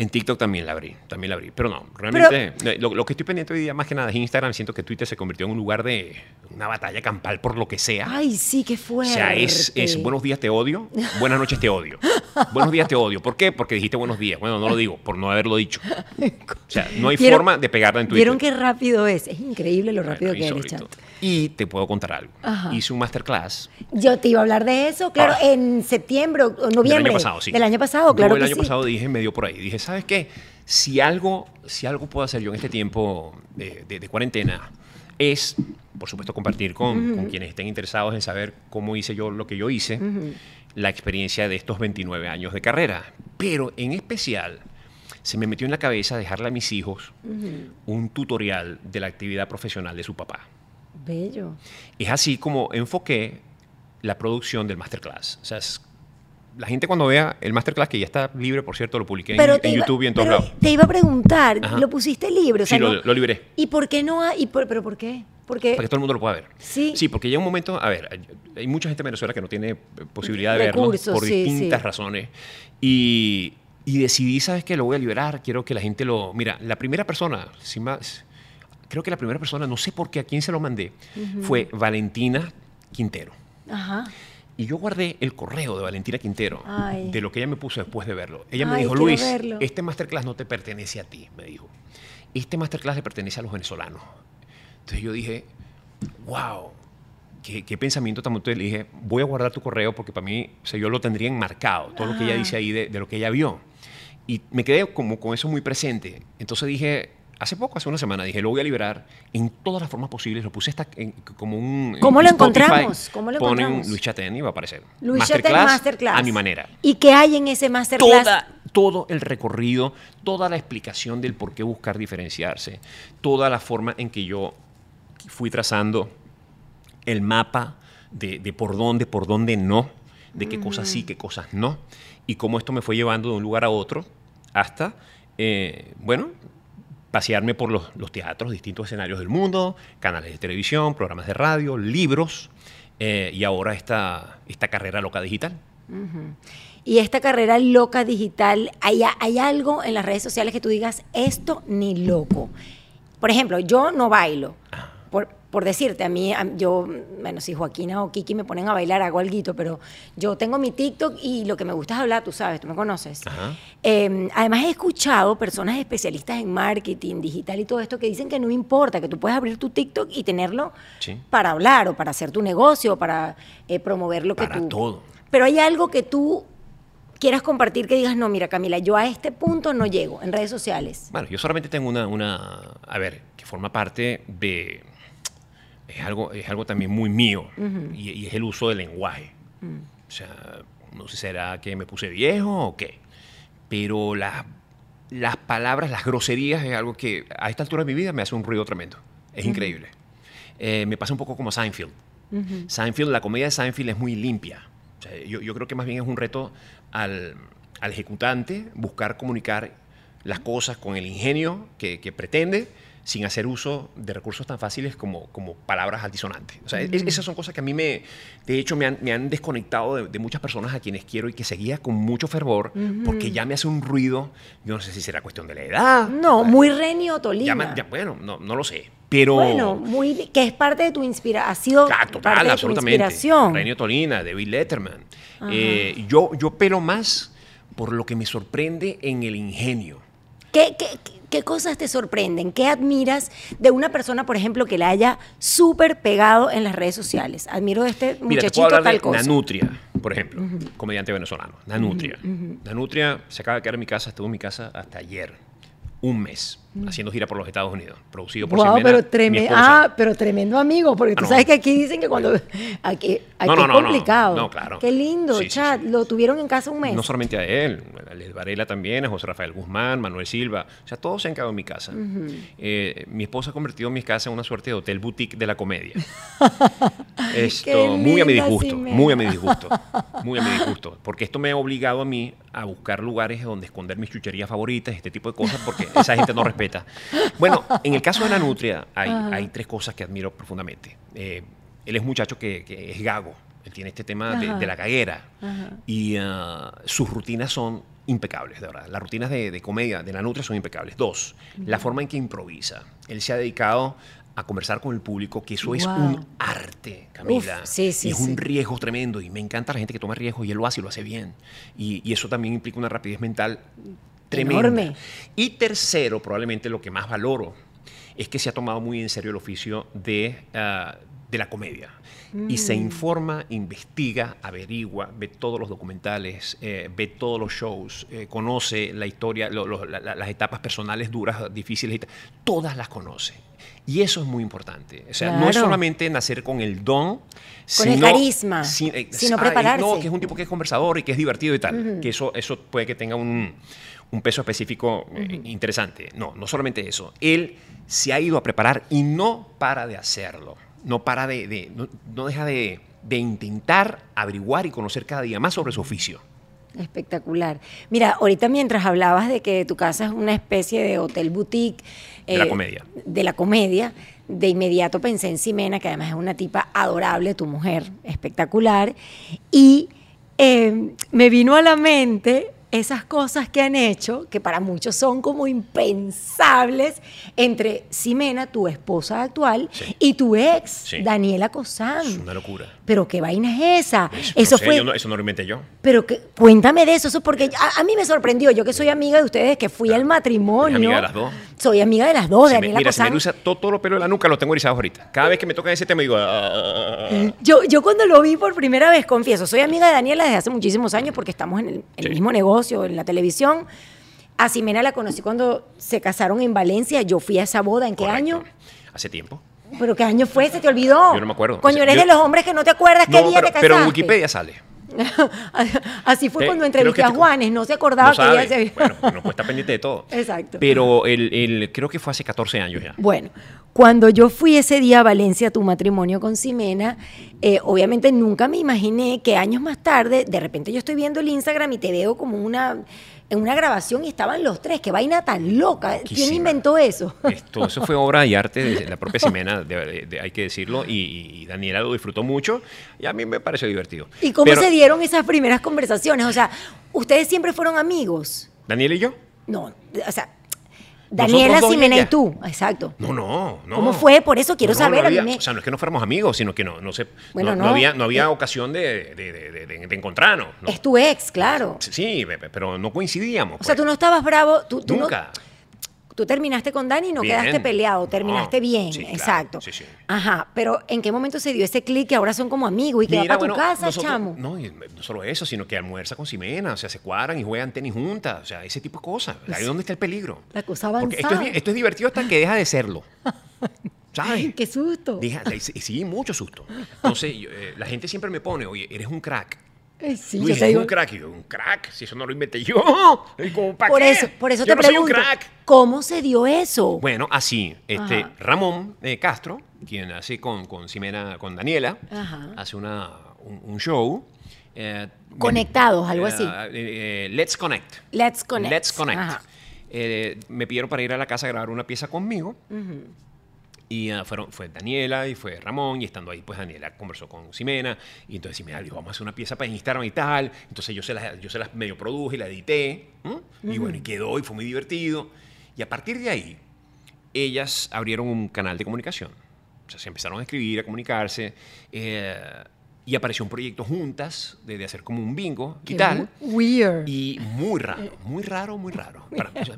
En TikTok también la abrí, también la abrí. Pero no, realmente eh, lo, lo que estoy pendiente hoy día más que nada es Instagram. Siento que Twitter se convirtió en un lugar de una batalla campal por lo que sea. ay, sí, qué o fuerte. sea, es, es buenos días te odio, buenas noches te odio. Buenos días te odio. ¿Por qué? Porque dijiste buenos días. Bueno, no lo digo, por no haberlo dicho. O sea, no hay ¿Vieron- forma de pegarla en Twitter. ¿Vieron qué rápido es? Es increíble lo Bueno, rápido que eres, insólito. Y te puedo contar algo. Ajá. Hice un masterclass Yo te iba a hablar de eso, claro, Ah. en septiembre o noviembre. Del año pasado, sí. Del año pasado, claro el que año sí. pasado dije, me dio por ahí. Dije, ¿sabes qué? Si algo, si algo puedo hacer yo en este tiempo de, de- de cuarentena es, por supuesto, compartir con, con quienes estén interesados en saber cómo hice yo lo que yo hice, la experiencia de estos 29 años de carrera. Pero en especial, se me metió en la cabeza dejarle a mis hijos un tutorial de la actividad profesional de su papá. Bello. Es así como enfoqué la producción del masterclass. O sea, es- la gente cuando vea el masterclass, que ya está libre, por cierto, lo publiqué en, en iba- YouTube y en todos lados. Te iba a preguntar, Ajá. ¿lo pusiste libre? O sea, Sí, lo, no- lo liberé. ¿Y por qué no y por- ¿Pero por qué? Porque Para que todo el mundo lo pueda ver. Sí. Sí, porque llega un momento, a ver, hay- mucha gente en Venezuela que no tiene posibilidad de verlo Recursos, por sí, distintas sí. razones. Y, y decidí, ¿sabes qué? Lo voy a liberar, quiero que la gente lo... Mira, la primera persona, sin más, creo que la primera persona, no sé por qué, a quién se lo mandé, fue Valentina Quintero. Ajá. Y yo guardé el correo de Valentina Quintero, Ay. de lo que ella me puso después de verlo. Ella me Ay, dijo, quiero Luis, verlo". este masterclass no te pertenece a ti, me dijo. Este masterclass le pertenece a los venezolanos. Entonces yo dije, wow, qué, qué pensamiento tan bonito. Le dije, voy a guardar tu correo porque para mí, o sea, yo lo tendría enmarcado, todo lo que ella dice ahí de, de lo que ella vio. Y me quedé como con eso muy presente. Entonces dije, hace poco, hace una semana, dije, lo voy a liberar en todas las formas posibles. Lo puse en- como un... en ¿Cómo lo Spotify, encontramos? ¿Cómo lo ponen encontramos? Luis Chatén y va a aparecer. Luis Chatén Masterclass. A mi manera. ¿Y qué hay en ese Masterclass? Toda, todo el recorrido, toda la explicación del por qué buscar diferenciarse, toda la forma en que yo fui trazando el mapa de, de por dónde, por dónde no, de qué cosas sí, qué cosas no, y cómo esto me fue llevando de un lugar a otro hasta, eh, bueno, pasearme por los, los teatros, distintos escenarios del mundo, canales de televisión, programas de radio, libros, eh, y ahora esta, esta carrera loca digital. Y esta carrera loca digital, ¿hay, ¿hay algo en las redes sociales que tú digas, esto ni loco? Por ejemplo, yo no bailo. Por, por decirte, a mí, a- yo, bueno, si Joaquina o Kiki me ponen a bailar, hago algo, pero yo tengo mi TikTok y lo que me gusta es hablar, tú sabes, tú me conoces. Eh, además, he escuchado personas especialistas en marketing digital y todo esto que dicen que no importa, que tú puedes abrir tu TikTok y tenerlo Sí. para hablar o para hacer tu negocio, o para eh, promover lo que Para tú. todo. Pero hay algo que tú quieras compartir que digas, no, mira, Camila, yo a este punto no llego en redes sociales. Bueno, yo solamente tengo una, una, a ver, que forma parte de, es algo, es algo también muy mío, y, y es el uso del lenguaje. O sea, no sé si será que me puse viejo o qué, pero las, las palabras, las groserías es algo que a esta altura de mi vida me hace un ruido tremendo. Es increíble. Eh, me pasa un poco como Seinfeld. Seinfeld, la comedia de Seinfeld es muy limpia. O sea, yo, yo creo que más bien es un reto al, al ejecutante buscar comunicar las cosas con el ingenio que, que pretende sin hacer uso de recursos tan fáciles como, como palabras altisonantes. O sea, es- esas son cosas que a mí me, de hecho, me han, me han desconectado de, de muchas personas a quienes quiero y que seguía con mucho fervor porque ya me hace un ruido, yo no sé si será cuestión de la edad. No, muy Renio Tolima. Ya ya- bueno, no, no lo sé, pero... Bueno, muy, que es parte de tu inspiración. Ha sido parte total, de tu absolutamente. inspiración. Renio Tolina, David Letterman. Eh, yo, yo pelo más por lo que me sorprende en el ingenio. ¿Qué, qué, qué- qué cosas te sorprenden? ¿Qué admiras de una persona, por ejemplo, que la haya súper pegado en las redes sociales? Admiro de este Mira, te muchachito puedo tal de cosa. Nanutria, por ejemplo, comediante venezolano. Nanutria. Nanutria se acaba de quedar en mi casa, estuvo en mi casa hasta ayer. un mes haciendo gira por los Estados Unidos, producido por Wow, Ximena, pero, mi treme- esposa. ah, pero tremendo amigo, porque tú Ah, no. sabes que aquí dicen que cuando... Aquí, aquí No, no, es no, no. complicado. No, claro. Qué lindo, Sí, chat. sí. Lo tuvieron en casa un mes. No solamente a él, a Les Varela también, a José Rafael Guzmán, Manuel Silva, o sea, todos se han quedado en mi casa. Eh, mi esposa ha convertido mi casa en una suerte de hotel boutique de la comedia. [LAUGHS] Esto, Qué muy a mi disgusto, Ximena. muy a mi disgusto, muy a mi disgusto, porque esto me ha obligado a mí a buscar lugares donde esconder mis chucherías favoritas, este tipo de cosas, porque esa gente no [LAUGHS] respeta. Bueno, [LAUGHS] en el caso de la nutria hay, hay tres cosas que admiro profundamente. Eh, él es un muchacho que, que es gago, él tiene este tema de, la caguera Ajá. y ah, sus rutinas son impecables, de verdad. Las rutinas de, de comedia de la Nutria son impecables. Dos, la forma en que improvisa. Él se ha dedicado a conversar con el público, que eso es un arte, Camila. Uf, sí, sí, y es sí. un riesgo tremendo. Y me encanta la gente que toma riesgos y él lo hace y lo hace bien. Y, y eso también implica una rapidez mental tremenda. Enorme. Y tercero, probablemente lo que más valoro, es que se ha tomado muy en serio el oficio de, ah, de la comedia. Y se Mm. informa, investiga, averigua, ve todos los documentales, eh, ve todos los shows, eh, conoce la historia, lo- lo- la- la- las etapas personales duras, difíciles, todas las conoce. Y eso es muy importante. O sea, no es Claro. solamente nacer con el don, Con el carisma, sin- eh, sino ay, prepararse. No, que es un tipo que es conversador y que es divertido y tal. Que eso, eso puede que tenga un, un peso específico eh, interesante. No, no solamente eso. Él se ha ido a preparar y no para de hacerlo. No para de, de- no, no deja de, de intentar averiguar y conocer cada día más sobre su oficio. Espectacular. Mira, ahorita mientras hablabas de que tu casa es una especie de hotel boutique. eh, De la comedia. De la comedia, de inmediato pensé en Ximena, que además es una tipa adorable, tu mujer, espectacular. Y eh, me vino a la mente esas cosas que han hecho, que para muchos son como impensables, entre Ximena, tu esposa actual, Sí. y tu ex, Sí. Daniela Cosán. Es una locura. Pero qué vaina es esa. Eso, Eso no sé, fue. yo no- eso no lo inventé yo. Pero que, cuéntame de eso, eso porque a, a mí me sorprendió. Yo que soy amiga de ustedes, que fui al matrimonio. ¿Eres amiga de las dos? Soy amiga de las dos, Se me- Daniela mira, se me luce todo, todos los pelos de la nuca los tengo erizados ahorita. Cada vez que me toca ese tema digo... "Ah". Yo, yo cuando lo vi por primera vez, confieso, soy amiga de Daniela desde hace muchísimos años porque estamos en el, el Sí. mismo negocio, en la televisión. A Ximena la conocí cuando se casaron en Valencia. Yo fui a esa boda. ¿En qué Correcto. año? Hace tiempo. ¿Pero qué año fue? ¿Se te olvidó? Yo no me acuerdo. Coño, eres Yo- de los hombres que no te acuerdas qué No, día pero, te casaste. pero en Wikipedia sale. [LAUGHS] Así fue cuando entrevisté a Juanes, no se acordaba No que sabe. se había- Bueno, no puede estar pendiente de todo. [LAUGHS] Exacto. Pero el, el- creo que fue hace 14 años ya. Bueno, cuando yo fui ese día a Valencia a tu matrimonio con Ximena, eh, obviamente nunca me imaginé que años más tarde, de repente yo estoy viendo el Instagram y te veo como una en una grabación y estaban los tres. Qué vaina tan loca. ¿Quién inventó eso? Esto, eso fue obra y arte de la propia Ximena, de- de- de- hay que decirlo, y, y Daniela lo disfrutó mucho y a mí me pareció divertido. ¿Y cómo Pero, se dieron esas primeras conversaciones? O sea, ¿ustedes siempre fueron amigos? ¿Daniela y yo? No, o sea, Daniela, dos y tú. Exacto. No, no, no. ¿Cómo fue? Por eso quiero No, no, saber, no a mí me- O sea, no es que no fuéramos amigos, sino que no, no, sé, Bueno, no, había, no había Eh, ocasión de, de- de- encontrarnos. ¿no? Es tu ex, claro. Sí, pe- pe- pero no coincidíamos. O sea, pues. tú no estabas bravo. Tú, Nunca. Tú terminaste con Dani y no Bien. quedaste peleado, terminaste No, bien, sí, claro, exacto. sí, sí. Ajá, pero ¿en qué momento se dio ese clic que ahora son como amigos y que va Mira, para bueno, tu casa, nosotros- chamo? No, no solo eso, sino que almuerza con Ximena, o sea, se cuadran y juegan tenis juntas, o sea, ese tipo de cosas. Ahí es donde está el peligro. La cosa Porque esto es, avanzada. esto es divertido hasta que deja de serlo. [LAUGHS] ¿Sabes? ¡Qué susto! Deja- y sí, sí, mucho susto. Entonces, yo, eh, la gente siempre me pone, oye, eres un crack. Eh, sí, Luis, yo te digo, un crack. Y yo, un crack, si eso no lo inventé yo. [LAUGHS] ¿Y como, ¿pa' por qué? eso, por eso Yo te no soy un pregunto, crack. ¿cómo se dio eso? Bueno, así, este, Ajá. Ramón eh, Castro, quien hace con, con Ximena, con Daniela, Ajá. hace una, un, un show. eh, Conectados, algo así. eh, Let's Connect. Let's Connect. Let's Connect. Me pidieron para ir a la casa a grabar una pieza conmigo. Y ah, fueron, fue Daniela y fue Ramón, y estando ahí, pues Daniela conversó con Ximena, y entonces Ximena dijo, vamos a hacer una pieza para Instagram y tal. Entonces yo se las, yo se las medio produje y la edité, ¿m? y bueno, y quedó, y fue muy divertido. Y a partir de ahí, ellas abrieron un canal de comunicación. O sea, se empezaron a escribir, a comunicarse, eh, y apareció un proyecto juntas de, de hacer como un bingo y Qué tal. Weird. Y muy raro, muy raro, muy raro. [LAUGHS] Para, o sea,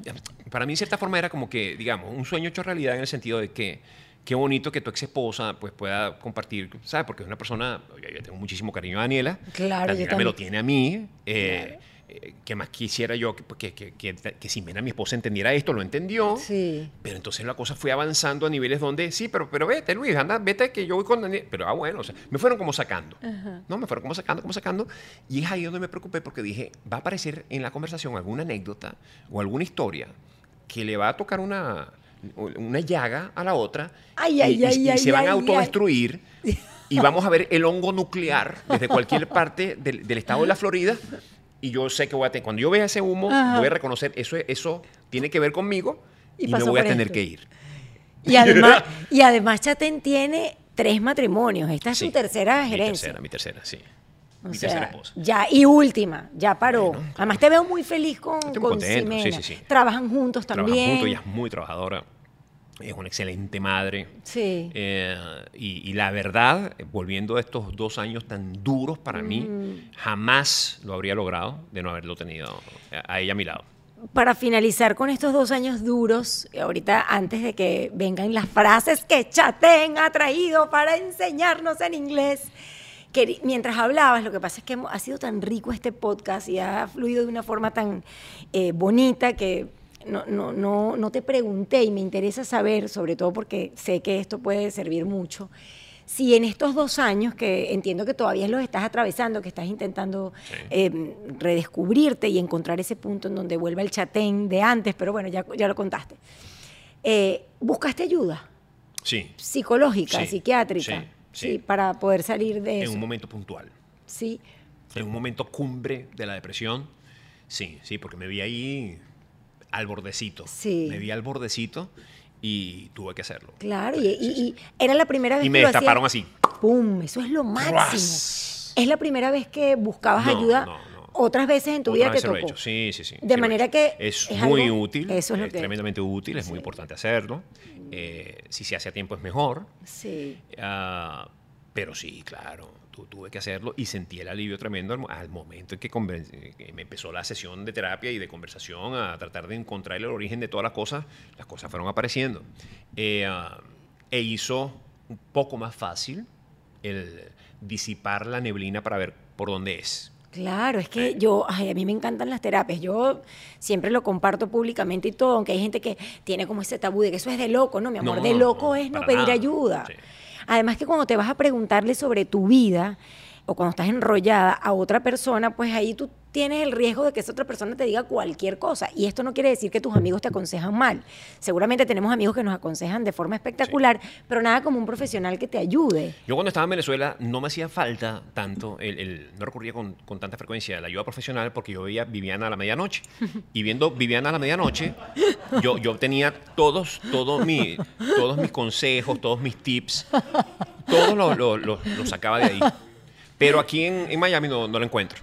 para mí, en cierta forma, era como que, digamos, un sueño hecho realidad en el sentido de que qué bonito que tu ex esposa pues, pueda compartir, ¿sabes? Porque es una persona, yo tengo muchísimo cariño a Daniela. Claro, yo Daniela me también. lo tiene a mí. eh, eh, ¿qué más quisiera yo? Que, que, que, que Ximena, mi esposa, entendiera esto, lo entendió. Sí. Pero entonces la cosa fue avanzando a niveles donde, sí, pero, pero vete, Luis, anda, vete que yo voy con Daniel. Pero, ah, bueno, o sea, me fueron como sacando. No, me fueron como sacando, como sacando. Y es ahí donde me preocupé porque dije, va a aparecer en la conversación alguna anécdota o alguna historia que le va a tocar una, una llaga a la otra Ay, y, ay, y- ay, y ay, se van a autodestruir y vamos a ver el hongo nuclear desde cualquier parte del, del estado de la Florida y yo sé que voy a tener, cuando yo vea ese humo Ajá. voy a reconocer eso, eso tiene que ver conmigo Y y, me voy a tener esto. que ir. Y además, [LAUGHS] y además Chatén tiene tres matrimonios. Esta es Sí, su tercera Mi gerencia. tercera, mi tercera, sí. O mi sea, tercera esposa. Ya, y última, ya paró. Además te veo muy feliz con, Estoy muy con contento, sí, Ximena. sí, sí. Trabajan juntos también. Trabajan juntos, ella es muy trabajadora, es una excelente madre. Sí. Eh, y, y la verdad, volviendo a estos dos años tan duros para mí, Mm. jamás lo habría logrado de no haberlo tenido a ella a mi lado. Para finalizar con estos dos años duros, ahorita antes de que vengan las frases que Chatén ha traído para enseñarnos en inglés, que mientras hablabas, lo que pasa es que ha sido tan rico este podcast y ha fluido de una forma tan eh, bonita que no, no, no, no te pregunté y me interesa saber, sobre todo porque sé que esto puede servir mucho, si en estos dos años, que entiendo que todavía los estás atravesando, que estás intentando Sí. eh, redescubrirte y encontrar ese punto en donde vuelva el chatén de antes, pero bueno, ya, ya lo contaste. Eh, ¿Buscaste ayuda Sí, psicológica, Sí, psiquiátrica? sí, sí. para poder salir de en eso. un momento puntual. Sí. En un momento cumbre de la depresión, sí, sí, porque me vi ahí al bordecito. Sí. Me vi al bordecito y tuve que hacerlo. Claro, y, y- y era la primera vez Y que me lo hacías- destaparon así. ¡Pum! Eso es lo máximo. ¡Ruas! Es la primera vez que buscabas No, ayuda. no, no. Otras veces en tu vida te se lo he tocó. hecho, Sí, sí, sí. De sí lo he manera que es, es muy algo- útil. eso es lo que- tremendamente útil, es muy Sí. importante hacerlo. Eh, si se hace a tiempo es mejor. Sí. Ah, pero sí, claro, tu- tuve que hacerlo y sentí el alivio tremendo al, al momento en que, que me empezó la sesión de terapia y de conversación a tratar de encontrar el origen de todas las cosas. Las cosas fueron apareciendo. Eh, ah, e hizo un poco más fácil el disipar la neblina para ver por dónde es. Claro, es que yo, ay, a mí me encantan las terapias. Yo siempre lo comparto públicamente y todo, aunque hay gente que tiene como ese tabú de que eso es de loco, no, mi amor, No, de loco no, es no pedir nada. ayuda. Sí. Además que cuando te vas a preguntarle sobre tu vida o cuando estás enrollada a otra persona, pues ahí tú tienes el riesgo de que esa otra persona te diga cualquier cosa. Y esto no quiere decir que tus amigos te aconsejan mal. Seguramente tenemos amigos que nos aconsejan de forma espectacular, pero nada como un profesional que te ayude. Yo cuando estaba en Venezuela no me hacía falta tanto, el, el- no recurría con, con tanta frecuencia a la ayuda profesional porque yo veía Viviana a la medianoche. Y viendo Viviana a la medianoche, yo, yo obtenía todos, todos, mi- todos mis consejos, todos mis tips, todos los lo, lo- lo sacaba de ahí. Pero aquí en, en Miami no, no lo encuentro.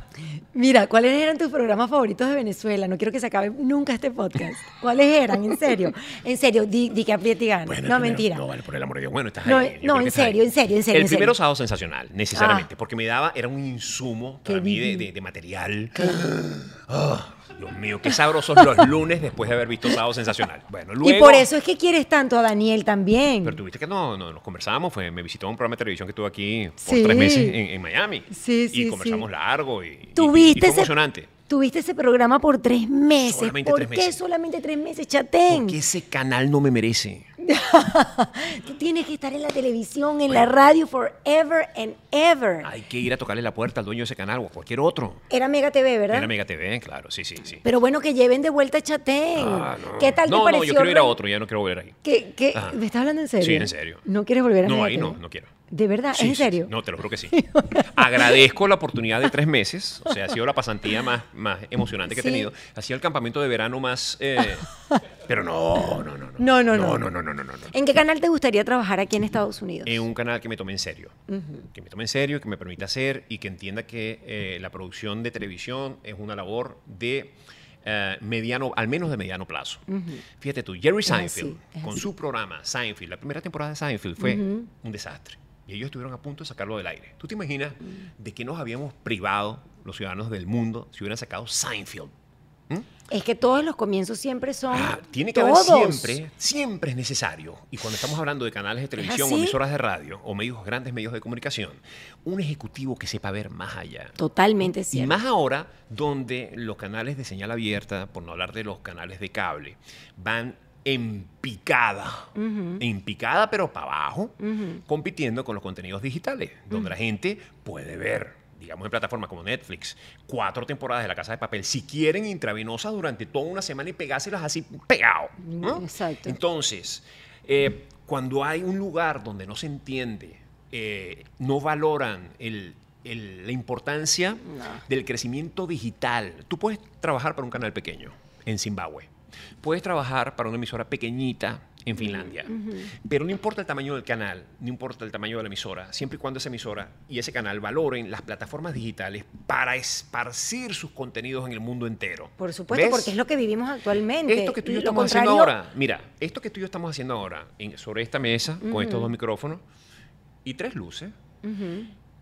Mira, ¿cuáles eran tus programas favoritos de Venezuela? No quiero que se acabe nunca este podcast. ¿Cuáles eran? En serio. En serio, di, di que apriete y gana. Bueno, no, primero- mentira. No, vale, por el amor de Dios. Bueno, estás No, ahí. no, en serio, en serio, en serio, El en serio. primero sábado sensacional, necesariamente, Ah. porque me daba, era un insumo Qué para mí de, de- de material. Ah, Dios mío, qué sabrosos los lunes después de haber visto sábado sensacional. Bueno, luego... y por eso es que quieres tanto a Daniel también. Pero tuviste que no, no, nos conversábamos, fue, me visitó un programa de televisión que tuve aquí por Sí. tres meses en, en Miami. Sí, sí, Y conversamos sí. largo y, Tuviste y fue ese, emocionante. Tuviste ese programa por tres meses. Solamente ¿Por tres qué meses. solamente tres meses, chatén? Porque ese canal no me merece. [LAUGHS] Tú tienes que estar en la televisión, en la radio forever and ever. Hay que ir a tocarle la puerta al dueño de ese canal o a cualquier otro. Era Mega TV, ¿verdad? Era Mega TV, claro, sí, sí, sí. Pero bueno, que lleven de vuelta a Chatén. Ah, no. ¿Qué tal te no, pareció? no, yo quiero ir a otro, ya no quiero volver ahí. ¿Qué, qué? ¿Me estás hablando en serio? Sí, en serio. ¿No quieres volver a No, Mega ahí TV? no, no quiero. ¿De verdad? Sí, ¿En serio? sí. No, te lo juro que sí. [LAUGHS] Agradezco la oportunidad de tres meses. O sea, ha sido la pasantía más, más emocionante que Sí. he tenido. Ha sido el campamento de verano más... eh, [LAUGHS] pero no, no, no, no. No, no, no. No, no, no, no, no. ¿En qué canal te gustaría trabajar aquí en Estados Unidos? En un canal que me tome en serio. Que me tome en serio, que me permita hacer y que entienda que eh, la producción de televisión es una labor de eh, mediano, al menos de mediano plazo. Fíjate tú, Jerry así, Seinfeld, es con así. su programa Seinfeld, la primera temporada de Seinfeld fue un desastre. Y ellos estuvieron a punto de sacarlo del aire. ¿Tú te imaginas de qué nos habíamos privado los ciudadanos del mundo si hubieran sacado Seinfeld Es que todos los comienzos siempre son. Ah, tiene que haber siempre, siempre es necesario. Y cuando estamos hablando de canales de televisión o emisoras de radio o medios grandes medios de comunicación, un ejecutivo que sepa ver más allá. Totalmente Y cierto. más ahora, donde los canales de señal abierta, por no hablar de los canales de cable, van en picada, en picada pero para abajo, compitiendo con los contenidos digitales, donde la gente puede ver, digamos en plataformas como Netflix, cuatro temporadas de La Casa de Papel, si quieren intravenosa durante toda una semana y pegárselas así pegado. ¿no? Exacto. Entonces, eh, cuando hay un lugar donde no se entiende, eh, no valoran el- el- la importancia del crecimiento digital. Tú puedes trabajar para un canal pequeño en Zimbabue. Puedes trabajar para una emisora pequeñita en Finlandia. Pero no importa el tamaño del canal, no importa el tamaño de la emisora, siempre y cuando esa emisora y ese canal valoren las plataformas digitales para esparcir sus contenidos en el mundo entero. Por supuesto, ¿Ves? porque es lo que vivimos actualmente. Esto que tú y yo estamos haciendo ahora, mira, esto que tú y yo estamos haciendo ahora en- sobre esta mesa, con estos dos micrófonos y tres luces.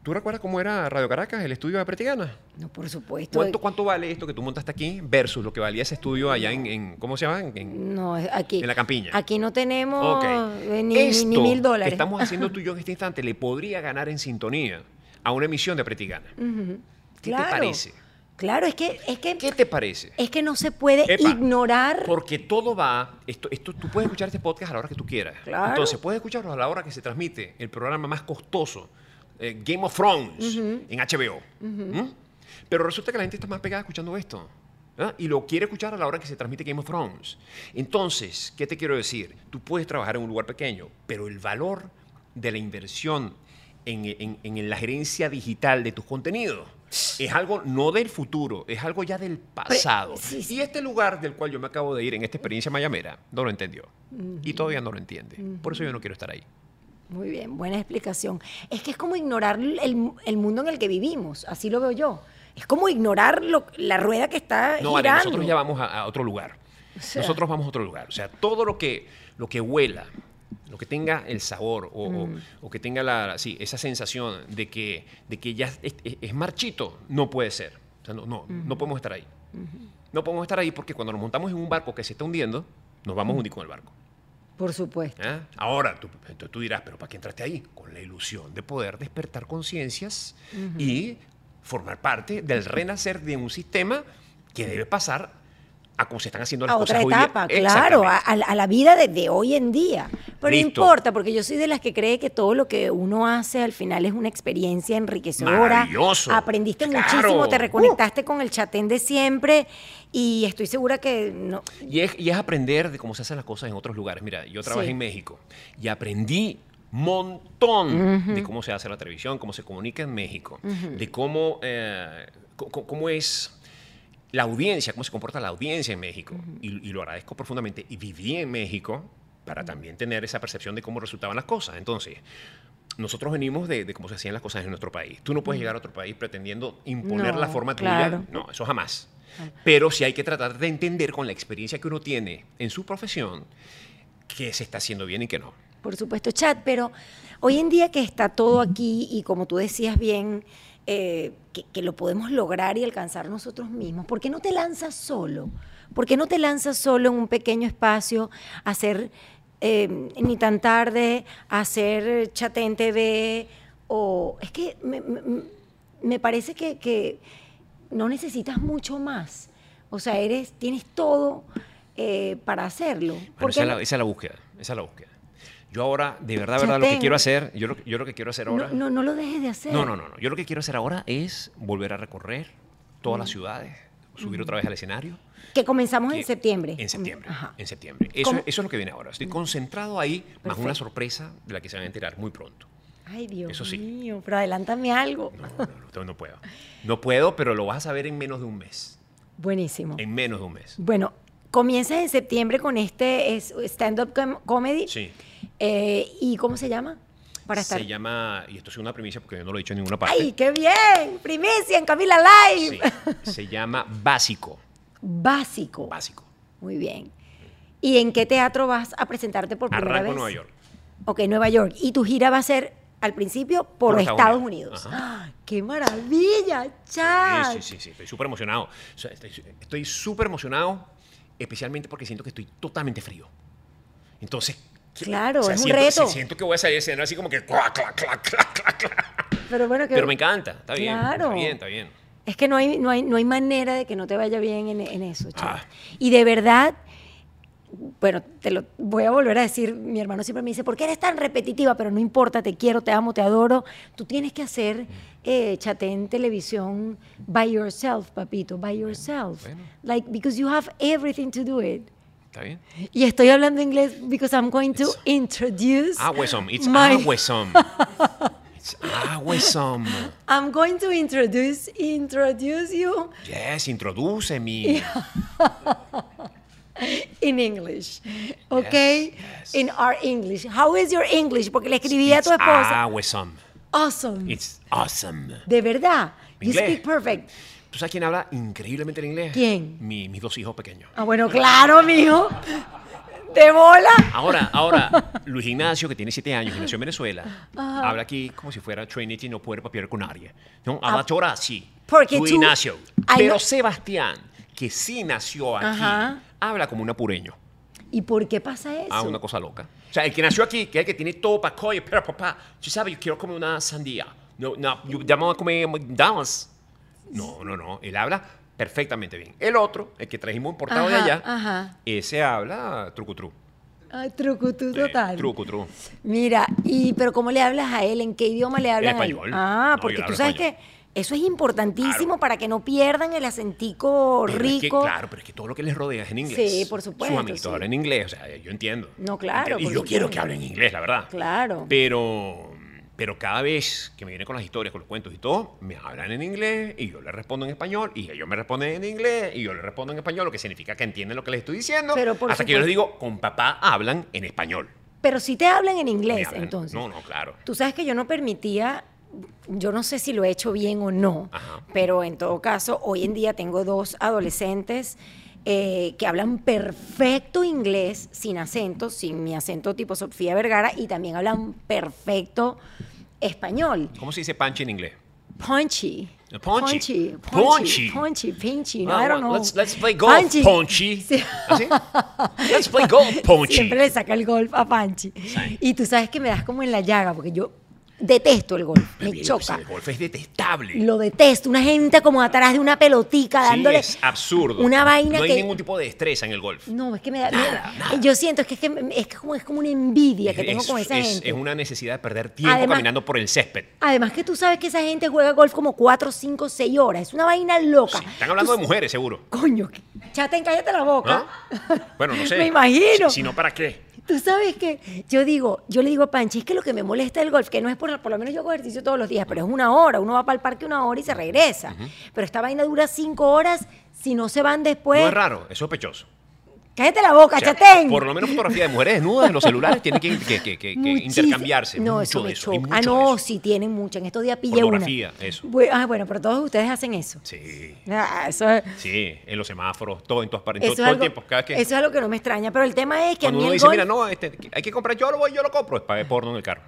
¿Tú recuerdas cómo era Radio Caracas, el estudio de Pretigana? No, por supuesto. ¿Cuánto, ¿Cuánto vale esto que tú montaste aquí versus lo que valía ese estudio allá en, en- ¿cómo se llama? En- en- No, aquí. En la campiña. Aquí no tenemos eh, ni, ni- Esto ni mil que dólares. estamos haciendo [LAUGHS] tú y yo en este instante le podría ganar en sintonía a una emisión de Pretigana. ¿Qué Claro. te parece? Claro, es que, es que, ¿Qué te parece? es que no se puede Epa, ignorar. Porque todo va, esto, esto, tú puedes escuchar este podcast a la hora que tú quieras. Claro. Entonces, puedes escucharlo a la hora que se transmite el programa más costoso, eh, Game of Thrones, en HBO. ¿Mm? Pero resulta que la gente está más pegada escuchando esto. Y lo quiere escuchar a la hora que se transmite Game of Thrones. Entonces, ¿qué te quiero decir? Tú puedes trabajar en un lugar pequeño, pero el valor de la inversión en, en- en la gerencia digital de tus contenidos es algo no del futuro, es algo ya del pasado. sí, sí. Y este lugar del cual yo me acabo de ir en esta experiencia mayamera no lo entendió. Y todavía no lo entiende. Por eso yo no quiero estar ahí. Muy bien, buena explicación. Es que es como ignorar el, el mundo en el que vivimos, así lo veo yo. Es como ignorar lo- la rueda que está No, girando. nosotros ya vamos a, a otro lugar. sea. nosotros vamos a otro lugar. O sea, todo lo que, lo que huela, lo que tenga el sabor o, o- Mm. o que tenga la, sí, esa sensación de que, de que ya es, es- es marchito, no puede ser. O sea, no, no, no podemos estar ahí. No podemos estar ahí porque cuando nos montamos en un barco que se está hundiendo, nos vamos a hundir con el barco. Por supuesto. ¿Ah? Ahora, tú, entonces tú dirás, pero ¿para qué entraste ahí? Con la ilusión de poder despertar conciencias y formar parte del renacer de un sistema que debe pasar a cómo se están haciendo las a cosas otra hoy día. etapa, claro, a, la- vida de, de hoy en día. Pero no importa, porque yo soy de las que cree que todo lo que uno hace al final es una experiencia enriquecedora. Maravilloso. Aprendiste Claro. muchísimo, te Uh. reconectaste con el chatén de siempre y estoy segura que no. Y es, y es aprender de cómo se hacen las cosas en otros lugares. Mira, yo trabajé Sí. en México y aprendí montón de cómo se hace la televisión, cómo se comunica en México, de cómo, eh, cómo es la audiencia, cómo se comporta la audiencia en México. y, y lo agradezco profundamente. Y viví en México para también tener esa percepción de cómo resultaban las cosas. Entonces, nosotros venimos de, de cómo se hacían las cosas en nuestro país. Tú no puedes llegar a otro país pretendiendo imponer No, la forma claro. tuya. No, eso jamás. Pero sí hay que tratar de entender con la experiencia que uno tiene en su profesión qué se está haciendo bien y qué no. Por supuesto, chat, pero hoy en día que está todo aquí y como tú decías bien, eh, que, que lo podemos lograr y alcanzar nosotros mismos, ¿por qué no te lanzas solo? ¿Por qué no te lanzas solo en un pequeño espacio a hacer eh, ni tan tarde, a hacer chatén TV? O es que me, me- me parece que, que no necesitas mucho más. O sea, eres, tienes todo eh, para hacerlo. Bueno, ¿Por esa, no? la, esa es la búsqueda. Esa es la búsqueda. Yo ahora, de verdad, verdad, lo que quiero hacer, yo lo, yo lo que quiero hacer ahora. No, no, no lo dejes de hacer. No, no, no, no. Yo lo que quiero hacer ahora es volver a recorrer todas Mm. las ciudades, subir otra vez al escenario. Que comenzamos en septiembre. En septiembre. Ajá. En septiembre. Eso, eso es lo que viene ahora. Estoy concentrado ahí, más una sorpresa de la que se van a enterar muy pronto. Ay, Dios Eso sí. mío, pero adelántame algo. No, no, no, no puedo. [LAUGHS] No puedo, pero lo vas a saber en menos de un mes. Buenísimo. En menos de un mes. Bueno, comienzas en septiembre con este es- stand-up com- comedy. Sí. Eh, ¿Y cómo se llama? Para estar. Se llama, y esto es una primicia porque yo no lo he dicho en ninguna parte. ¡Ay, qué bien! Primicia en Camila Live. Sí, se llama Básico. Básico. Básico. Muy bien. ¿Y en qué teatro vas a presentarte por primera Arranco vez? en Nueva York. Ok, Nueva York. ¿Y tu gira va a ser al principio por, Por Estados, Estados Unidos. Unidos. ¡Ah! ¡Qué maravilla, Chad! Sí, sí, sí, sí, estoy súper emocionado. Estoy súper emocionado, especialmente porque siento que estoy totalmente frío. Entonces, Claro, o sea, es un siento, reto. siento que voy a salir escena así como que clac, clac, clac. Pero bueno, que Pero me encanta, está bien, Claro. está bien, está bien. Es que no hay, no hay, no hay manera de que no te vaya bien en, en eso. Ah. Y de verdad, bueno, te lo voy a volver a decir, mi hermano siempre me dice, ¿por qué eres tan repetitiva? Pero no importa, te quiero, te amo, te adoro. Tú tienes que hacer eh, en televisión by yourself, papito, by yourself. bueno. Like, because you have everything to do it. ¿Está bien? Y estoy hablando inglés because I'm going to It's- introduce Awesome, it's my- [LAUGHS] awesome. It's awesome. I'm going to introduce introduce you Yes, introduce me. [LAUGHS] [LAUGHS] in English, okay? yes. In our English. How is your English? Porque le escribí a It's tu esposa. awesome. Awesome. It's awesome. De verdad. You Inglés. speak perfect. ¿Tú sabes quién habla increíblemente el inglés? ¿Quién? Mi- mis dos hijos pequeños. Ah, bueno, claro, mijo. ¿De bola? Ahora, ahora, [LAUGHS] Luis Ignacio, que tiene siete años y nació en Venezuela, habla aquí como si fuera Trinity no puede papiar con nadie. ¿no? Habla ahora así. porque Luis tú- Ignacio. Pero no. Sebastián, que sí nació aquí, Ajá. Habla como un apureño. ¿Y por qué pasa eso? Ah, una cosa loca. O sea, el que nació aquí, que es el que tiene todo para coger, pero papá, tú sabes, yo quiero comer una sandía. No, no, yo llamo a comer McDonald's. No, no, no. Él habla perfectamente bien. El otro, el que trajimos importado de Ajá, allá, ajá. ese habla trucutru. Ay, trucutú Sí, total. Trucutru. Mira, y pero ¿cómo le hablas a él? ¿En qué idioma le hablas a él? español. Ah, No, porque tú sabes español. que eso es importantísimo Claro. para que no pierdan el acentico Pero es que, rico. claro, pero es que todo lo que les rodea es en inglés. Sí, por supuesto, Sus amiguitos sí. hablan inglés, o sea, yo entiendo. No, claro, Entiendo. Y por yo quiero supuesto. que hablen inglés, la verdad. Claro. Pero, pero cada vez que me vienen con las historias, con los cuentos y todo, me hablan en inglés y yo les respondo en español y ellos me responden en inglés y yo les respondo en español, lo que significa que entienden lo que les estoy diciendo. Pero por hasta que yo les supuesto. digo, con papá hablan en español. Pero si te hablan en inglés, hablan- entonces. No, no, claro. Tú sabes que yo no permitía, yo no sé si lo he hecho bien o no, Ajá. pero en todo caso, hoy en día tengo dos adolescentes eh, que hablan perfecto inglés, sin acento, sin mi acento tipo Sofía Vergara, y también hablan perfecto español. ¿Cómo se dice panchi en inglés? Punchy. Punchy. Punchy. Punchy. Punchy. Pinchy. No, Ah, I don't know. Let's, let's play golf, Punchy. [LAUGHS] Sí. ¿Así? Let's play golf, Ponchi. [LAUGHS] Siempre le saca el golf a Panchi. Sí. Y tú sabes que me das como en la llaga, porque yo detesto el golf. Me Mira, pues, choca. El golf es detestable. Lo detesto. Una gente como atrás de una pelotica Sí, dándole. es absurdo. Una vaina No hay que. ningún tipo de destreza en el golf. No, es que me da. Nada, me- nada. Yo siento es que es, que es como, es como una envidia que tengo con esa es- gente. es una necesidad de perder tiempo Además- caminando por el césped. Además que tú sabes que esa gente juega golf como 4, 5, 6 horas. Es una vaina loca. Sí, están hablando Tú- de mujeres, seguro. Coño, chaten, cállate la boca. Bueno, no [LAUGHS] sé. Me imagino. Si, si no, ¿para qué? Tú sabes que yo digo, yo le digo a Panchi, es que lo que me molesta del golf, que no es por, por lo menos yo hago ejercicio todos los días, pero es una hora, uno va para el parque una hora y se regresa. Pero esta vaina dura cinco horas, si no se van después. No es raro, es sospechoso. Cállate la boca, O sea, chatén. por lo menos fotografía de mujeres desnudas en los celulares tienen que, que- que- intercambiarse. No, mucho eso me de eso. mucho Ah, no, eso. sí tienen mucho. En estos días pillé Pornografía, una. eso. Bu- Ah, bueno, pero todos ustedes hacen eso. Sí, Ah, eso es, sí, en los semáforos, todo en todas partes, todo, el tiempo. Cada que, eso es algo que no me extraña. Pero el tema es que a mí uno el dice, golf- mira, no, este, hay que comprar, yo lo voy, yo lo compro, es para porno en el carro.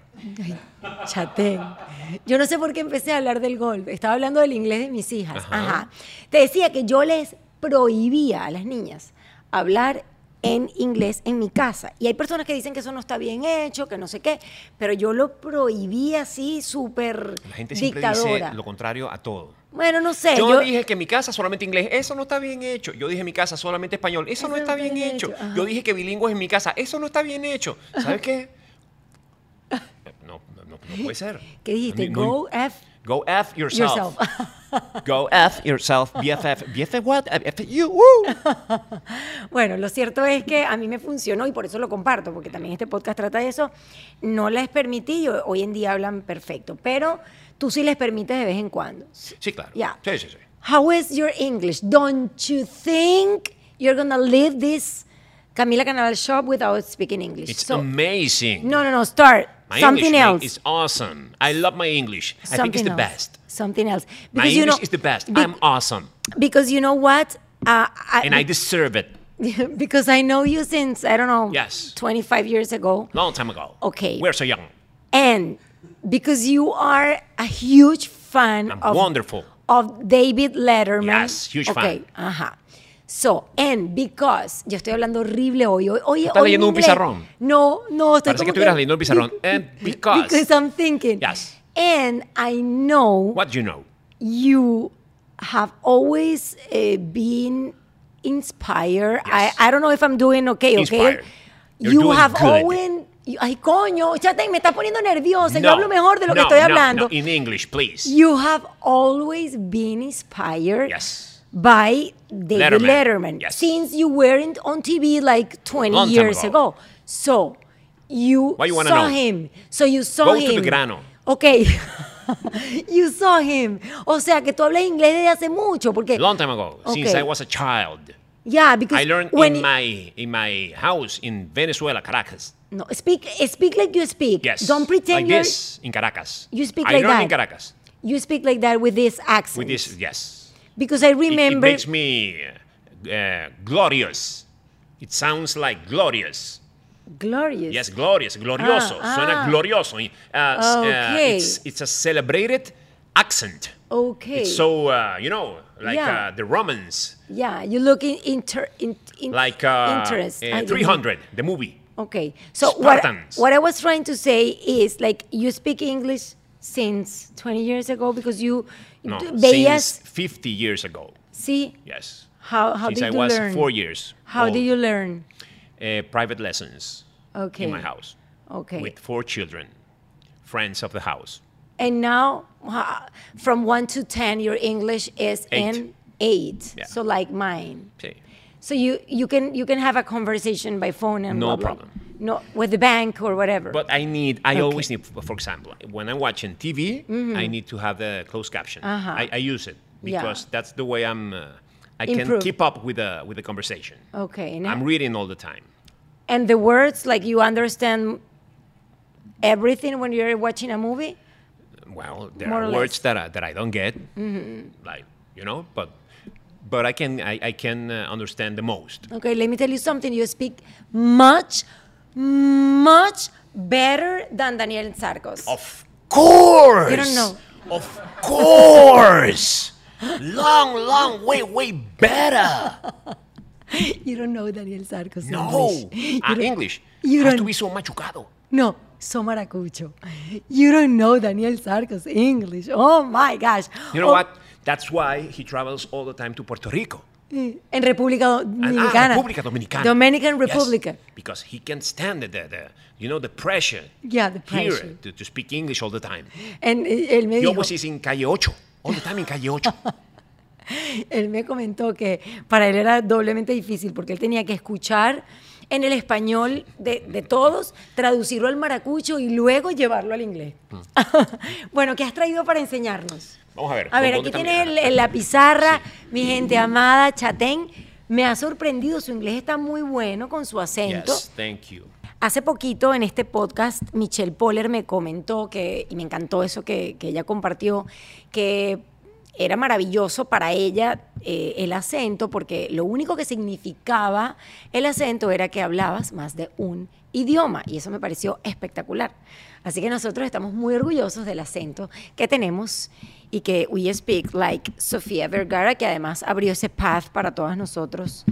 Chatén. Yo no sé por qué empecé a hablar del golf. Estaba hablando del inglés de mis hijas. Ajá. Ajá. Te decía que yo les prohibía a las niñas hablar en inglés en mi casa. Y hay personas que dicen que eso no está bien hecho, que no sé qué, pero yo lo prohibía así súper La gente siempre dictadora. dice lo contrario a todo. Bueno, no sé. Yo, yo- dije que mi casa solamente inglés, eso no está bien hecho. Yo dije mi casa solamente español, eso, no está bien, hecho. Yo dije que bilingües en mi casa, eso no está bien hecho. ¿Sabes qué? [LAUGHS] No, no, no, puede ser. ¿Qué dijiste? No- Go F Go F yourself. yourself. [LAUGHS] Go F yourself. BFF. BFF what? F you. Woo. [LAUGHS] Bueno, lo cierto es que a mí me funcionó y por eso lo comparto, porque también este podcast trata de eso. No les permití, hoy en día hablan perfecto, pero tú sí les permites de vez en cuando. Sí, claro. Ya. Sí, sí, sí. How is your English? Don't you think you're gonna leave this Camila Canaval shop without speaking English? It's So- amazing. no, no, no. Start My something English else. is awesome. I love my English. I think it's the else. best. Something else. My Because you English know- is the best. be- I'm awesome. because you know what? Uh, I, And I deserve it. [LAUGHS] because I know you since I don't know, Yes. 25 years ago. Long time ago. Okay. We're so young. And because you are a huge fan I'm of, wonderful. of David Letterman. Yes, huge okay. fan. Ajá. So, and because, yo estoy hablando horrible hoy. Hoy, hoy ¿Estás hoy leyendo un inglés- pizarrón? No, no, estoy Parece como que estuvieras leyendo un pizarrón. [LAUGHS] And because. Because I'm thinking. Yes. And I know What you know? you have always uh, been inspired. Yes. I, I don't know if I'm doing okay, okay? Inspired. You're you have good. always. Ay, coño, chate, me está poniendo nerviosa. Yo No, hablo mejor de lo que no, estoy no, hablando. no. In English, please. You have always been inspired Yes. By David Letterman. Letterman, Yes. since you weren't on TV like 20 Long years ago. ago. So you you saw him. So you saw Go to him. the grano. Okay. [LAUGHS] you saw him. O sea, que tú hablas inglés desde hace mucho porque Long time ago, since I was a child. Yeah, because I learned when in my in my house in Venezuela, Caracas. no, speak speak like you speak. Yes. Don't pretend like you're this in Caracas. You speak I like learned that. in Caracas you speak like that with this accent. with this. Yes. Because I It- It, remember makes me uh, glorious. It sounds like glorious. glorious. Yes, glorious, glorioso. Ah, Suena ah. glorioso. Uh, s- uh, it's, it's a celebrated accent. Okay. It's so, uh, you know, like Yeah. uh, the Romans, yeah, you look in, inter, in, in like uh, interest. uh, I don't know. 300, the movie. Okay. So what, what I was trying to say is like you speak English since 20 years ago because you No, d- since 50 years ago. see, Yes. how, how since did I you was learn? four years. How old. did you learn? Uh, private lessons Okay. in my house Okay. with four children, friends of the house. And now, from 1 to 10, your English is Eight. in 8. Yeah. So like mine. Sí. So you, you can you can have a conversation by phone and No blah, blah. problem. No, with the bank or whatever. But I need, I Okay. always need, for example, when I'm watching TV, I need to have the closed caption. Mm-hmm. Uh-huh. I, I use it Yeah. because that's the way I'm, uh, I can keep up with the, with the conversation. okay. And, I'm reading all the time. and the words, like you understand everything when you're watching a movie? Well, there More are. Mm-hmm. words that I, that I don't get, like, you know, but, but I can, I, I can uh, understand the most. Okay, let me tell you something. You speak much, much better than Daniel Sarcos. Of course! You don't know. Of course! long, long, way, way better! [LAUGHS] You don't know Daniel Sarcos No! English. Ah, You English. you Has don't- to be so machucado. No, so maracucho. You don't know Daniel Sarcos English. Oh my gosh. You know Oh, what? That's why he travels all the time to Puerto Rico. En República ah, Dominicana. República Dominicana. Dominican Yes, Republic. because he can stand the, the, you know, the pressure. Yeah, the Here pressure. to, to speak English all the time. And él me He dijo, always is in calle 8. All the time in calle 8. [LAUGHS] él me comentó que para él era doblemente difícil porque él tenía que escuchar en el español de, de todos, traducirlo al maracucho y luego llevarlo al inglés. Mm. [LAUGHS] bueno, ¿qué has traído para enseñarnos? Vamos a ver. A ver, ¿dónde aquí el- la pizarra, mi gente amada, Chatén. Me ha sorprendido, su inglés está muy bueno con su acento. Yes, thank you. Hace poquito en este podcast, Michelle Poller me comentó que, y me encantó eso que, que ella compartió, que era maravilloso para ella eh, el acento, porque lo único que significaba el acento era que hablabas más de un idioma, y eso me pareció espectacular. Así que nosotros estamos muy orgullosos del acento que tenemos y que we speak like Sofía Vergara, que además abrió ese path para todas nosotros.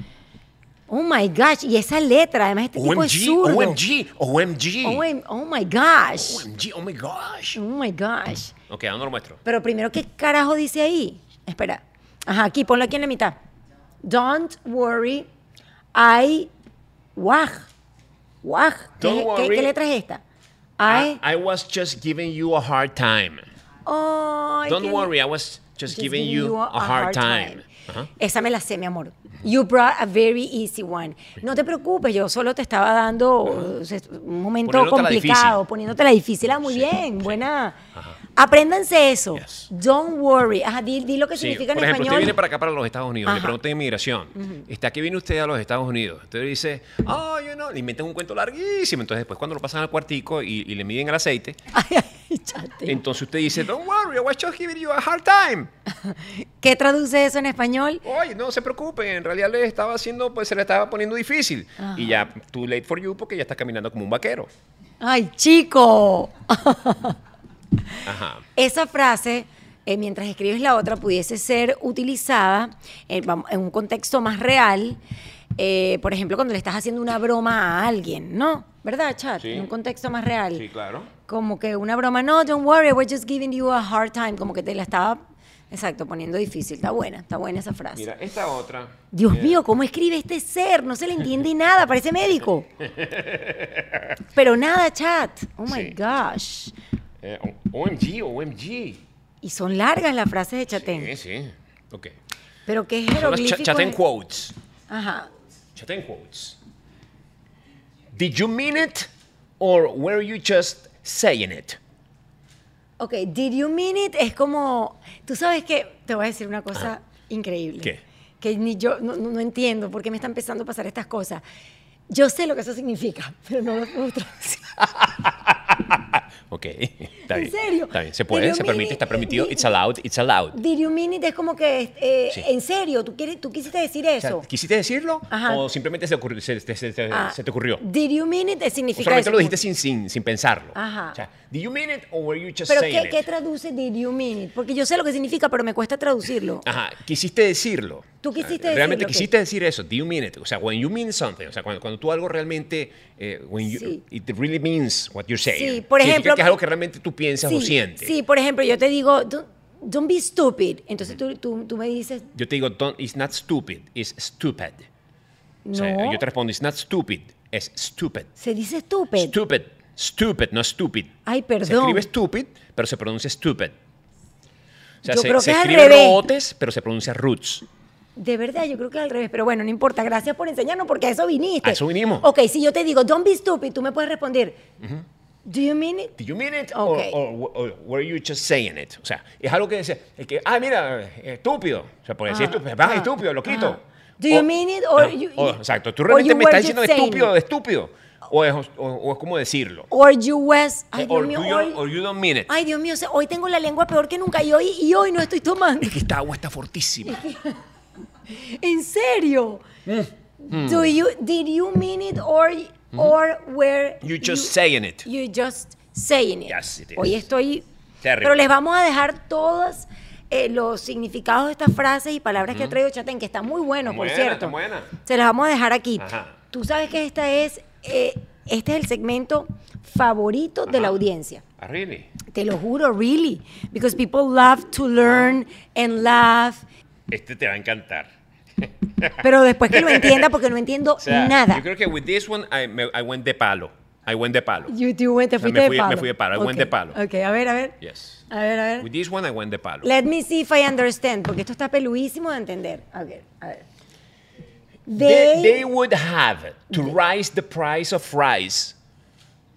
Oh my gosh, y esa letra, además este tipo es OMG, zurdo. OMG, OMG. OM oh my gosh. OMG, oh my gosh. Oh my gosh. Ok, ¿a dónde lo muestro? Pero primero, ¿qué carajo dice ahí? Espera. Ajá, aquí, ponlo aquí en la mitad. Don't worry, I... Wag. Wag. ¿Qué, qué- qué letra es esta? I... I, I was just giving you a hard time. Ay, Don't worry, I was just, Just giving you a, hard, time. Ajá. Esa me la sé, mi amor. You brought a very easy one. No te preocupes, yo solo te estaba dando un momento Poniéndotela complicado, poniéndote la difícil. Ah, muy bien, buena. Apréndanse eso. Yes. Don't worry. Ajá, di, di lo que Sí, significa por en ejemplo, usted español. viene para acá, para los Estados Unidos, le Ajá. pregunta de inmigración. ¿Está que viene usted a los Estados Unidos? Entonces dice, oh, you know, le inventan un cuento larguísimo. Entonces después cuando lo pasan al cuartico y, y le miden el aceite, [LAUGHS] Ay, ay, chate. entonces usted dice, don't worry, I was just giving you a hard time. [LAUGHS] ¿Qué traduce eso en español? Oye, no se preocupe, en realidad le estaba haciendo, pues se le estaba poniendo difícil. Y ya, too late for you porque ya está caminando como un vaquero. Ay, chico. [LAUGHS] Ajá. Esa frase, eh, mientras escribes la otra, pudiese ser utilizada en, vam- en un contexto más real. eh, por ejemplo, cuando le estás haciendo una broma a alguien, ¿no? ¿Verdad, Chat? Sí. En un contexto más real. Sí, claro. Como que una broma, no, don't worry, we're just giving you a hard time. Como que te la estaba, exacto, poniendo difícil. Está buena, está buena esa frase. Mira, esta otra. Dios mío, ¿cómo escribe este ser? No se le entiende nada, parece médico. [LAUGHS] Pero nada, chat. Oh my Sí. gosh. eh, OMG, OMG. Y son largas las frases de Chatén. Sí, sí. Ok. Pero qué jeroglífico. cha- Chatén es- quotes. Ajá. Chatén quotes. Did you mean it or were you just saying it? Ok, did you mean it? Es como, tú sabes que, te voy a decir una cosa increíble. ¿Qué? Que ni yo, no, no- no entiendo por qué me están empezando a pasar estas cosas. Yo sé lo que eso significa, pero no lo puedo traducir. [LAUGHS] [LAUGHS] Ok, está ¿En bien. serio? Está bien, se Did puede, se permite, it? está permitido. Di- It's allowed, it's allowed. Did you mean it? Es como que, eh, Sí. en serio, ¿tú, quieres, tú quisiste decir O sea, eso. ¿Quisiste decirlo Ajá. o simplemente se, ocurrió- se- se- se- Ah, te ocurrió? Did you mean it? O Significa solamente eso. lo dijiste sin, sin, sin pensarlo. Ajá. O sea, did you mean it or were you just Pero saying ¿qué, it? ¿qué traduce did you mean it? Porque yo sé lo que significa, pero me cuesta traducirlo. Ajá, quisiste decirlo. Tú quisiste Realmente quisiste decir eso. Do you mean it? O sea, when you mean something, o sea, cuando, cuando tú algo realmente, eh, when you, Sí. it really means what you're saying. Sí, por Significa ejemplo- que es algo que realmente tú piensas o sí, sientes. sí, por ejemplo, yo te digo, don't, don't be stupid. Entonces tú, tú, tú me dices, Yo te digo, don't, it's not stupid, it's stupid. O no, sea, yo te respondo, it's not stupid, es stupid. se dice stupid. Stupid, stupid, no stupid. Ay, Se perdón. escribe stupid, pero se pronuncia stupid. O sea, Yo se, creo se que es al escribe revés. roots, pero se pronuncia roots. De verdad, yo creo que es al revés, pero bueno, no importa. Gracias por enseñarnos porque a eso viniste. A eso vinimos. Ok, si yo te digo, don't be stupid, tú me puedes responder, do you mean it? Do you mean it Ok. or, or- or were you just saying it? O sea, es algo que dice, es que, ah, mira, estúpido. O sea, por decir Ajá, estúpido, vas ajá, estúpido, loquito. ajá. Do you mean it or you- o- exacto, tú realmente me estás diciendo estúpido, de estúpido. O es, o, o es como decirlo. Or you was, ay Dios or, mío, you, hoy- or you don't mean it. ay Dios mío, hoy tengo la lengua peor que nunca y hoy, y hoy no estoy tomando. Es que esta agua está fortísima. [LAUGHS] ¿En serio? Mm. Do you, did you mean it or, or were You're just saying it. You just saying it. Yes, it is. Hoy estoy... Terrible. Pero les vamos a dejar todos eh, los significados de estas frases y palabras que ha traído Chatén, que está muy bueno, por Buena, cierto. buena. Se las vamos a dejar aquí. Ajá. Tú sabes que esta es, eh, este es el segmento favorito de la Ajá. audiencia. Ah, really? Te lo juro, really. Because people love to learn and laugh. Este te va a encantar. Pero después que lo entienda, porque no entiendo O sea, nada. yo creo que with this one, I, me- I went de palo. I went de palo. You, you went, te O sea, me de fui- me palo. fui de palo, I went Ok, de palo. Ok, a ver, a ver. Yes. A ver, a ver. With this one, I went de palo. Let me see if I understand, porque esto está peluísimo de entender. Ver, a ver. They, They, they would have to raise the price of rice.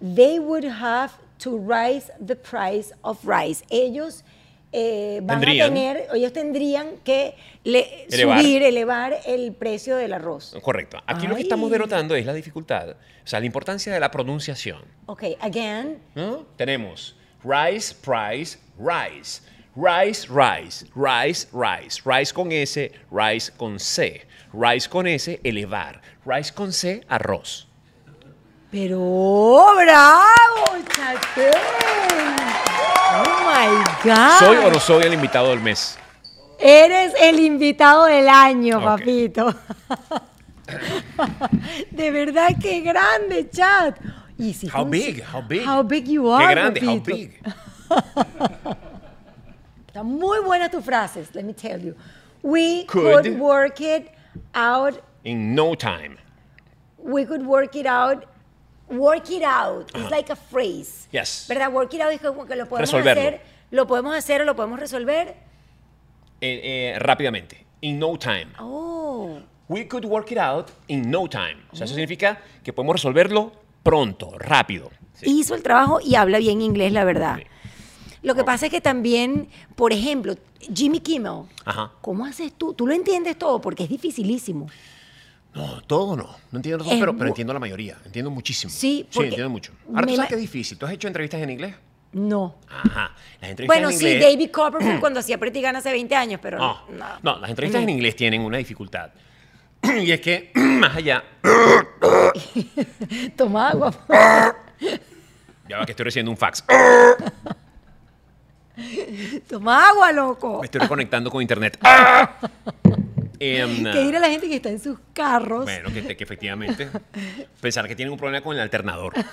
they would have to raise the price of rice. Ellos eh, van Tendrían. a tener, ellos tendrían que le- Elevar. subir, elevar el precio del arroz. Correcto. Aquí lo que estamos denotando es la dificultad, o sea, la importancia de la pronunciación. Ok, again. ¿no? Tenemos rice, price, rice. Rice, rice, rice, rice. Rice con S, rice con C. Rice con S, elevar. Rice con C, arroz. Pero, bravo, Chatén. Oh my God. ¿Soy o no soy el invitado del mes? Eres el invitado del año, papito. [LAUGHS] De verdad que grande, chat. Y si How big? How big? How big you Qué are, grande, how papito. big. [LAUGHS] Están muy buenas tus frases, let me tell you. We Could. could work it out. In no time. We could work it out. Work it out. It's like a phrase. Yes. ¿Verdad? Work it out es como que lo podemos Resolverlo. hacer. Lo podemos hacer o lo podemos resolver. Eh, eh, rápidamente. In no time. Oh. We could work it out in no time. O sea, eso significa que podemos resolverlo pronto, rápido. Sí. hizo el trabajo y habla bien inglés, la verdad. Sí. Lo que pasa es que también, por ejemplo, Jimmy Kimmel, Ajá. ¿cómo haces tú? Tú lo entiendes todo porque es dificilísimo. No, todo no. No entiendo todo, pero, pero entiendo la mayoría. Entiendo muchísimo. Sí, sí porque entiendo mucho. Ahora, me ¿tú sabes qué es difícil? ¿Tú has hecho entrevistas en inglés? No. Ajá. Las entrevistas Bueno, en sí, inglés... David Copperfield [CLEARS THROAT] cuando hacía Pretty Gun hace 20 años, pero No, no. no, las entrevistas en inglés tienen una dificultad. [CLEARS THROAT] y es que, [CLEARS THROAT] más allá... [LAUGHS] Toma agua. Ya va que estoy recibiendo un fax. Toma agua, loco. Me estoy reconectando con internet. [LAUGHS] Em, Que dirá la gente que está en sus carros. Bueno, que, que efectivamente. [LAUGHS] Pensar que tienen un problema con el alternador. [LAUGHS]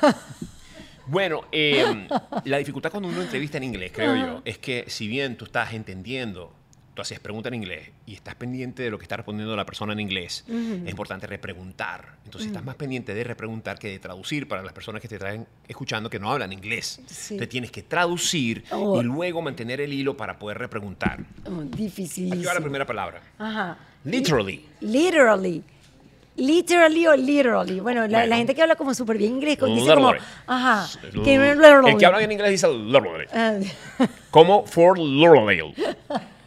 Bueno, em, la dificultad cuando uno entrevista en inglés, creo yo, es que si bien tú estás entendiendo, tú haces preguntas en inglés y estás pendiente de lo que está respondiendo la persona en inglés, es importante repreguntar. Entonces estás más pendiente de repreguntar que de traducir para las personas que te traen escuchando que no hablan inglés. Sí. Entonces tienes que traducir Oh. y luego mantener el hilo para poder repreguntar. Oh, Aquí dificilísimo. va la primera palabra. Ajá. Literally. Literally. Literally o literally. Bueno, la, Bueno. la gente que habla como súper bien inglés con- dice como, Literally. ajá, que El que habla bien inglés dice literally. Ah, [LAUGHS] Como Fort Lauderdale. [LAUGHS]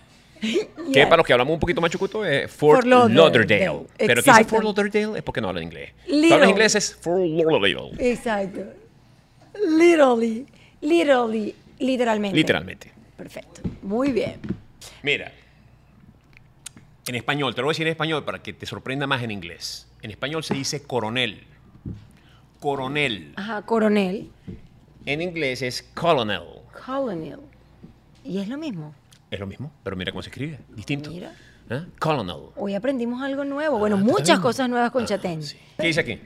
Que para los que hablamos un poquito más chucuto es Fort, Fort Lauderdale. Lauderdale. Pero que dice. Fort Lauderdale es porque no habla inglés. Little. Si hablas inglés es Fort Lauderdale. Exacto. Literally. Literally. Literalmente. Literalmente. Perfecto. Muy bien. Mira. En español, te lo voy a decir en español para que te sorprenda más en inglés. En español se dice coronel. Coronel. Ajá, coronel. En inglés es colonel. Colonel. Y es lo mismo. Es lo mismo, pero mira cómo se escribe. Distinto. Mira. ¿Eh? Colonel. Hoy aprendimos algo nuevo. Bueno, Ah, muchas también. cosas nuevas con Chatén. Sí. ¿Qué dice aquí?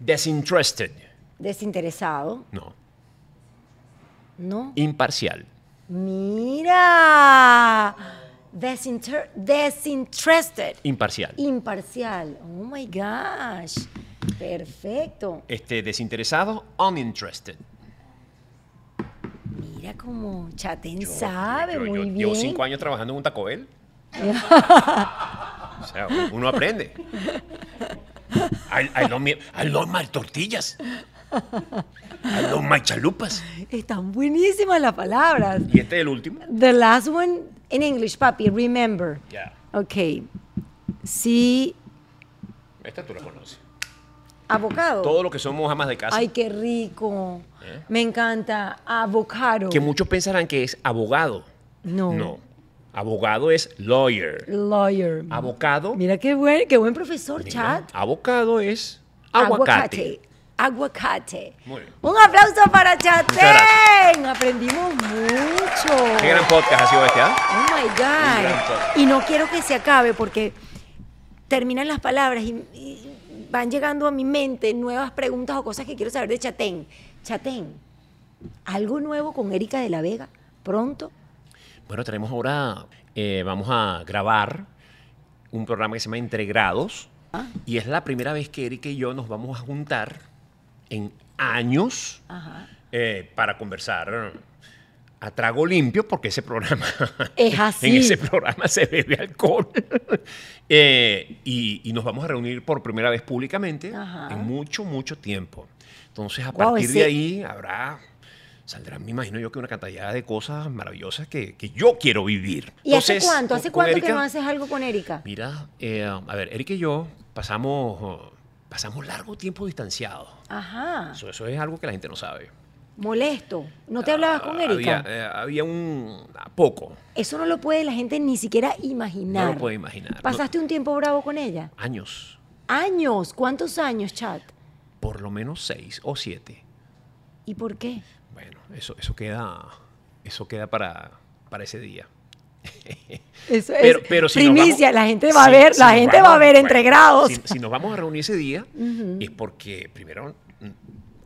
Disinterested. Desinteresado. No. ¿No? Imparcial. Mira. Desinter- desinterested. Imparcial. Imparcial. Oh my gosh. Perfecto. Este, desinteresado, uninterested. Mira cómo Chatén Yo- sabe yo- yo muy bien. Llevo cinco años trabajando en un Taco Bell. [LAUGHS] o sea, uno aprende. I, I love, me- I love my tortillas. I love my chalupas. Están buenísimas las palabras. Y este es el último. The last one in English, papi, remember. Ya. Ok. Sí, Esta tú la conoces. avocado. Todo lo que somos amas de casa. Ay, qué rico. ¿Eh? Me encanta. Avocado. Que muchos pensarán que es abogado. No. No. Abogado es lawyer. Lawyer. Abocado. Mira qué buen, qué buen profesor, mira, chat. Abocado es aguacate. Aguacate. Muy bien. Un aplauso para Chatén. Aprendimos mucho. Qué gran podcast ha sido este, ¿ah? Oh my God. Y no quiero que se acabe porque terminan las palabras y, y van llegando a mi mente nuevas preguntas o cosas que quiero saber de Chatén. Chatén, ¿algo nuevo con Erika de la Vega? ¿Pronto? Bueno, tenemos ahora, eh, vamos a grabar un programa que se llama Entre Grados. Ah. Y es la primera vez que Erika y yo nos vamos a juntar en años eh, para conversar a trago limpio, porque ese programa. [LAUGHS] Es así. en ese programa se bebe alcohol. [LAUGHS] Eh, y, y nos vamos a reunir por primera vez públicamente Ajá. en mucho, mucho tiempo. Entonces, a Guau, partir ese- de ahí habrá. Saldrán, me imagino yo, que una cantidad de cosas maravillosas que, que yo quiero vivir. ¿Y hace Entonces, cuánto? con- ¿Hace cuánto que Erika, no haces algo con Erika? Mira, eh, a ver, Erika y yo pasamos, pasamos largo tiempo distanciados. Ajá. Eso, eso es algo que la gente no sabe. Molesto. ¿No te hablabas con Ah, Erika? Había, eh, había un poco. Eso no lo puede la gente ni siquiera imaginar. No lo puede imaginar. ¿Pasaste un tiempo bravo con ella? Años. Años. ¿Cuántos años, chat? Por lo menos seis o siete. ¿Y por qué? Bueno, eso, eso queda, eso queda para, para ese día. Eso es pero si primicia. vamos- la gente va a ver, si la gente vamos- va a ver entre bueno, grados. Si, nos vamos a reunir ese día, es porque primero, mm,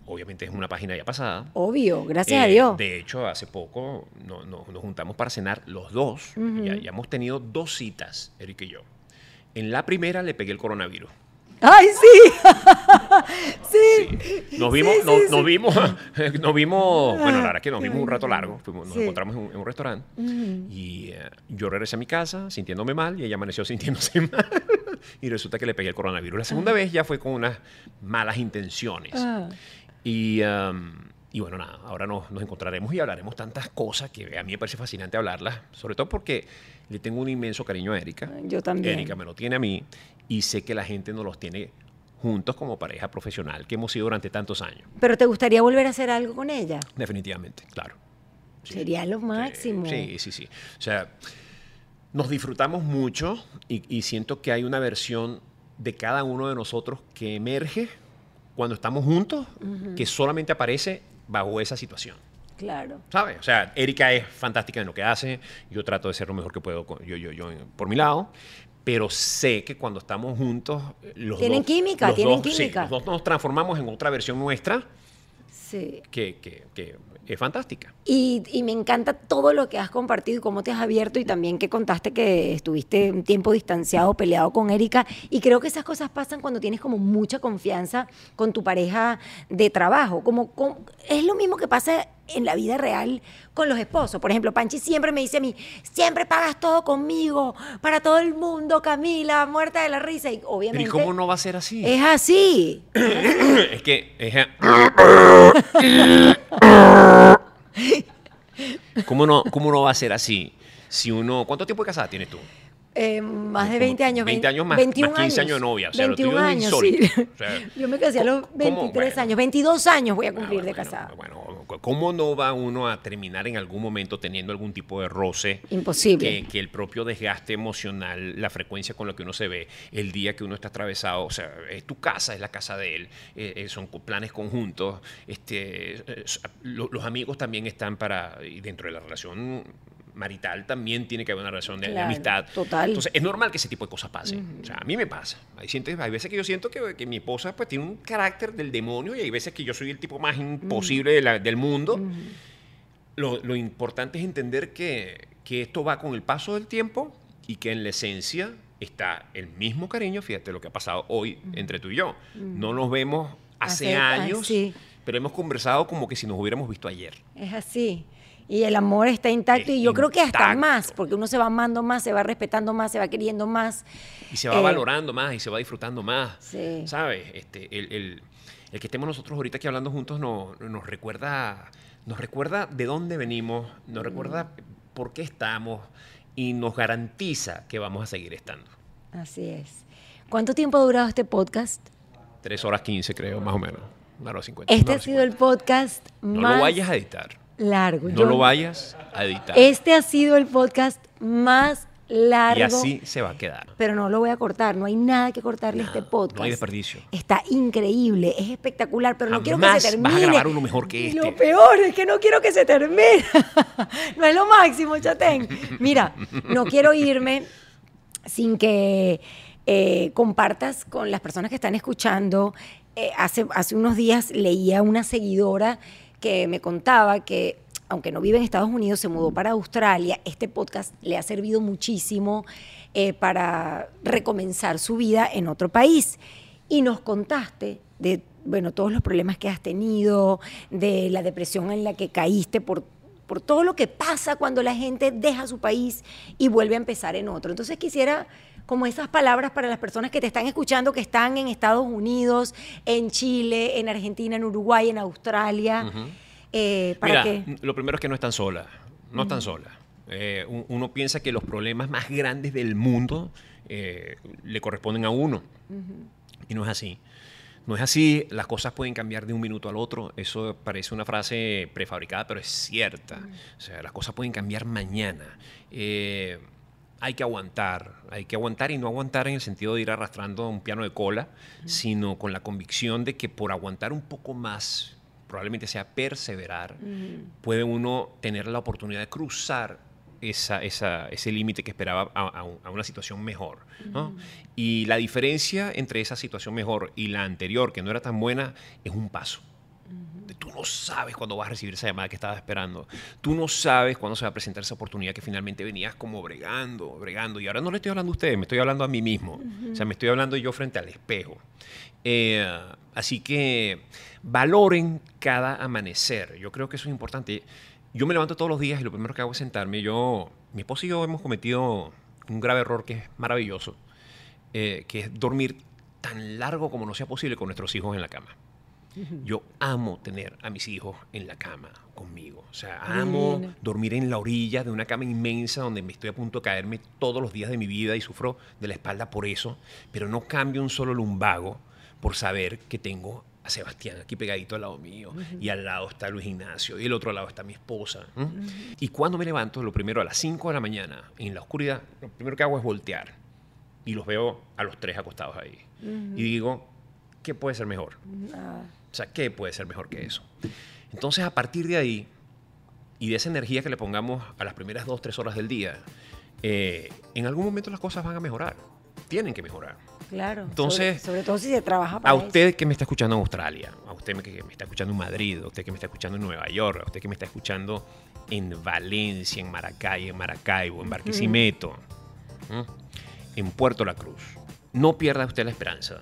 obviamente es una página ya pasada. Obvio, gracias a Eh, Dios. De hecho, hace poco no- no- nos juntamos para cenar los dos. ya, ya hemos tenido dos citas, Eric y yo. En la primera le pegué el coronavirus. ¡Ay, [LAUGHS] sí! sí. Nos vimos, Sí, nos, sí, nos sí. vimos, [LAUGHS] nos vimos, bueno, la Ah, verdad es que nos vimos un rato largo, fuimos- nos encontramos en un, en un restaurante y eh, yo regresé a mi casa sintiéndome mal y ella amaneció [LAUGHS] sintiéndose mal y resulta que le pegué el coronavirus. La segunda vez ya fue con unas malas intenciones Ah. y, um, y bueno, nada, ahora nos, nos encontraremos y hablaremos tantas cosas que a mí me parece fascinante hablarlas, sobre todo porque le tengo un inmenso cariño a Erika. Yo también. Erika me lo tiene a mí y sé que la gente nos los tiene juntos como pareja profesional que hemos sido durante tantos años. ¿Pero te gustaría volver a hacer algo con ella? Definitivamente, claro. Sí. Sería lo máximo. Sí, sí, sí. O sea, nos disfrutamos mucho y, y siento que hay una versión de cada uno de nosotros que emerge cuando estamos juntos, que solamente aparece bajo esa situación. Claro. ¿Sabes? O sea, Erika es fantástica en lo que hace. Yo trato de ser lo mejor que puedo yo, yo, yo por mi lado. Pero sé que cuando estamos juntos, los Tienen dos- química, los tienen dos- sí, química. los dos nos transformamos en otra versión nuestra Sí. que, que- que es fantástica. Y, y me encanta todo lo que has compartido y cómo te has abierto y también que contaste que estuviste un tiempo distanciado, peleado con Erika. Y creo que esas cosas pasan cuando tienes como mucha confianza con tu pareja de trabajo. Como, con- es lo mismo que pasa en la vida real con los esposos. Por ejemplo, Panchi siempre me dice a mí, siempre pagas todo conmigo, para todo el mundo, Camila, muerta de la risa. Y Pero obviamente ¿y cómo no va a ser así? es así. [COUGHS] es que... es- ¿Cómo, no, ¿Cómo no va a ser así? Si uno... ¿Cuánto tiempo de casada tienes tú? Eh, más de 20 años. 20 años más, 21 más 15 años de novia. O sea, lo 21 tuyo es años, sí. O sea, Yo me casé a los ¿cómo? 23 Bueno. años. 22 años voy a Ah, cumplir de bueno, casada. Bueno, ¿cómo no va uno a terminar en algún momento teniendo algún tipo de roce? Imposible. Que, que el propio desgaste emocional, la frecuencia con la que uno se ve, el día que uno está atravesado, o sea, es tu casa, es la casa de él, eh, eh, son planes conjuntos, este, eh, los amigos también están para, y dentro de la relación marital también tiene que haber una relación de, de Claro, amistad. total. Entonces, es normal que ese tipo de cosas pasen. O sea, a mí me pasa. Hay, sientes- hay veces que yo siento que, que mi esposa pues, tiene un carácter del demonio y hay veces que yo soy el tipo más imposible de la- del mundo. Lo, lo importante es entender que, que esto va con el paso del tiempo y que en la esencia está el mismo cariño, fíjate lo que ha pasado hoy entre tú y yo. No nos vemos hace, Hace- ah, años, pero hemos conversado como que si nos hubiéramos visto ayer. Es así. Y el amor está intacto Es y yo creo que hasta más, porque uno se va amando más, se va respetando más, se va queriendo más. Y se va Eh, valorando más y se va disfrutando más. Sí. ¿Sabes? Este, el, el- el que estemos nosotros ahorita aquí hablando juntos no- nos, recuerda, nos recuerda de dónde venimos, nos recuerda por qué estamos y nos garantiza que vamos a seguir estando. Así es. ¿Cuánto tiempo ha durado este podcast? Tres horas quince, creo, más o menos. Una hora cincuenta. Este ha sido el podcast No más lo vayas a editar. Largo. No Yo- lo vayas a editar. Este ha sido el podcast más largo. y así se va a quedar. Pero no lo voy a cortar, no hay nada que cortarle a este podcast. no hay desperdicio. Está increíble, es espectacular, pero no quiero que se vas a termine. grabar uno mejor que este. Lo peor es que no quiero que se termine. [LAUGHS] no es lo máximo, chatén. Mira, no quiero irme sin que eh, compartas con las personas que están escuchando. Eh, hace, hace unos días leía una seguidora que me contaba que, aunque no vive en Estados Unidos, se mudó para Australia. Este podcast le ha servido muchísimo eh, para recomenzar su vida en otro país. Y nos contaste de bueno, todos los problemas que has tenido, de la depresión en la que caíste por por todo lo que pasa cuando la gente deja su país y vuelve a empezar en otro. Entonces quisiera como esas palabras para las personas que te están escuchando, que están en Estados Unidos, en Chile, en Argentina, en Uruguay, en Australia, eh, para Mira, que... lo primero es que no están solas. No están solas. Eh, un- uno piensa que los problemas más grandes del mundo eh, le corresponden a uno. Y no es así. No es así, las cosas pueden cambiar de un minuto al otro. Eso parece una frase prefabricada, pero es cierta. O sea, las cosas pueden cambiar mañana. Eh, hay que aguantar, hay que aguantar y no aguantar en el sentido de ir arrastrando un piano de cola, sino con la convicción de que por aguantar un poco más, probablemente sea perseverar, puede uno tener la oportunidad de cruzar esa, esa- ese límite que esperaba a, a un- a una situación mejor. ¿no? Y la diferencia entre esa situación mejor y la anterior, que no era tan buena, es un paso. Tú no sabes cuándo vas a recibir esa llamada que estabas esperando. Tú no sabes cuándo se va a presentar esa oportunidad que finalmente venías como bregando, bregando. Y ahora no le estoy hablando a ustedes, me estoy hablando a mí mismo. O sea, me estoy hablando yo frente al espejo. Eh, así que valoren cada amanecer. Yo creo que eso es importante. Yo me levanto todos los días y lo primero que hago es sentarme. Yo, mi esposo y yo hemos cometido un grave error que es maravilloso, eh, que es dormir tan largo como no sea posible con nuestros hijos en la cama. Yo amo tener a mis hijos en la cama conmigo. O sea, amo Divino. dormir en la orilla de una cama inmensa donde me estoy a punto de caerme todos los días de mi vida y sufro de la espalda por eso, pero no cambio un solo lumbago por saber que tengo a Sebastián aquí pegadito al lado mío y al lado está Luis Ignacio y el otro lado está mi esposa. ¿m? Y cuando me levanto, lo primero a las 5 de la mañana, en la oscuridad, lo primero que hago es voltear y los veo a los tres acostados ahí. Y digo, ¿qué puede ser mejor? Ah, O sea, ¿qué puede ser mejor que eso? Entonces, a partir de ahí, y de esa energía que le pongamos a las primeras dos, tres horas del día, eh, en algún momento las cosas van a mejorar. Tienen que mejorar. Claro. Entonces, sobre, sobre todo si se trabaja para A eso. usted que me está escuchando en Australia, a usted que me está escuchando en Madrid, a usted que me está escuchando en Nueva York, a usted que me está escuchando en Valencia, en Maracay, en Maracaibo, en Barquisimeto, en Puerto La Cruz. No pierda usted la esperanza.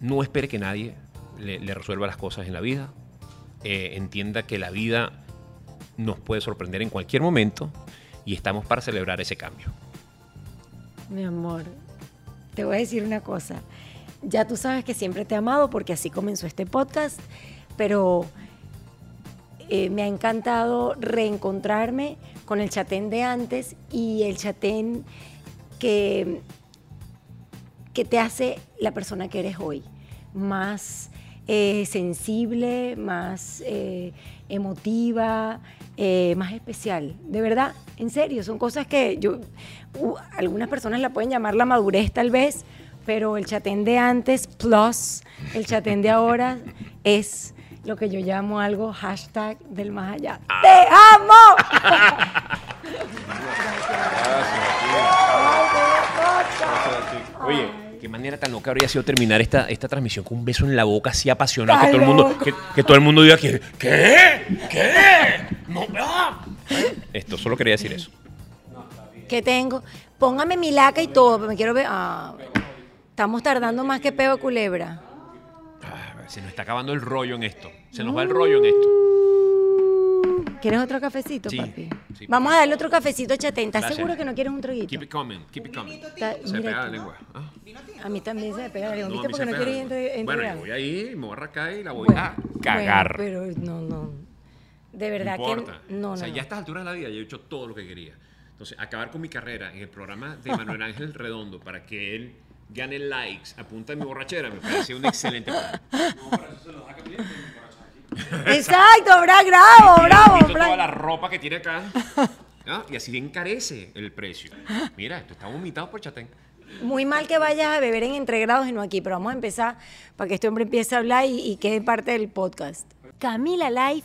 No espere que nadie le, resuelva las cosas en la vida. Eh, entienda que la vida nos puede sorprender en cualquier momento y estamos para celebrar ese cambio. Mi amor, te voy a decir una cosa. Ya tú sabes que siempre te he amado porque así comenzó este podcast, pero eh, me ha encantado reencontrarme con el chatén de antes y el chatén que, que te hace la persona que eres hoy. Más eh, sensible, más eh, emotiva, eh, más especial. De verdad, en serio, son cosas que yo, uh, algunas personas la pueden llamar la madurez tal vez, pero el chatén de antes plus el chatén de ahora [LAUGHS] es lo que yo llamo algo hashtag del más allá. ¡Te amo! [LAUGHS] Oye, qué manera tan loca habría sido terminar esta, esta transmisión con un beso en la boca así apasionado que todo el mundo que, que todo el mundo diga que ¿qué? ¿Qué? No, ah. [LAUGHS] Esto solo quería decir eso. que tengo. Póngame mi laca y todo, pero me quiero ver. Ah, estamos tardando más que peo de culebra. Ah, se nos está acabando el rollo en esto. Se nos va el rollo en esto. ¿Quieres otro cafecito, Sí, papi? sí, Vamos a darle otro cafecito, chatén. ¿Estás Gracias. seguro que no quieres un traguito? Keep it coming, keep it coming. Está- Se me mira pega la tú. lengua. Ah, A mí también se me pega la lengua. no, a ¿Viste? mí Porque se no pega. entre- Bueno, yo entregar. voy ahí, me voy a arrancar y la voy Bueno, a bueno, cagar. pero no, no. De verdad no importa. que. No, o sea, no. ya a estas alturas de la vida yo he hecho todo lo que quería. Entonces, acabar con mi carrera en el programa de Manuel [LAUGHS] Ángel Redondo para que él gane likes a punta de mi borrachera me parece un excelente plan. [LAUGHS] [LAUGHS] Exacto, bra, bravo, bravo, bravo. toda la ropa que tiene acá. ¿no? Y así encarece el precio. Mira, esto está vomitado por chatén. Muy mal que vayas a beber en entregrados y no aquí, pero vamos a empezar para que este hombre empiece a hablar y, y quede parte del podcast. Camila Live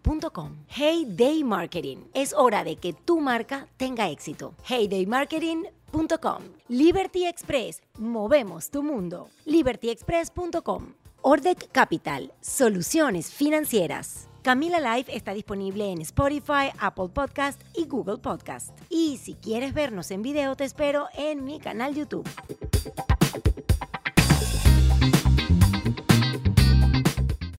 Hey Day Marketing. Es hora de que tu marca tenga éxito. Heydaymarketing.com. Liberty Express. Movemos tu mundo. LibertyExpress.com. Ordec Capital. Soluciones financieras. Camila Live está disponible en Spotify, Apple Podcast y Google Podcast. Y si quieres vernos en video, te espero en mi canal YouTube.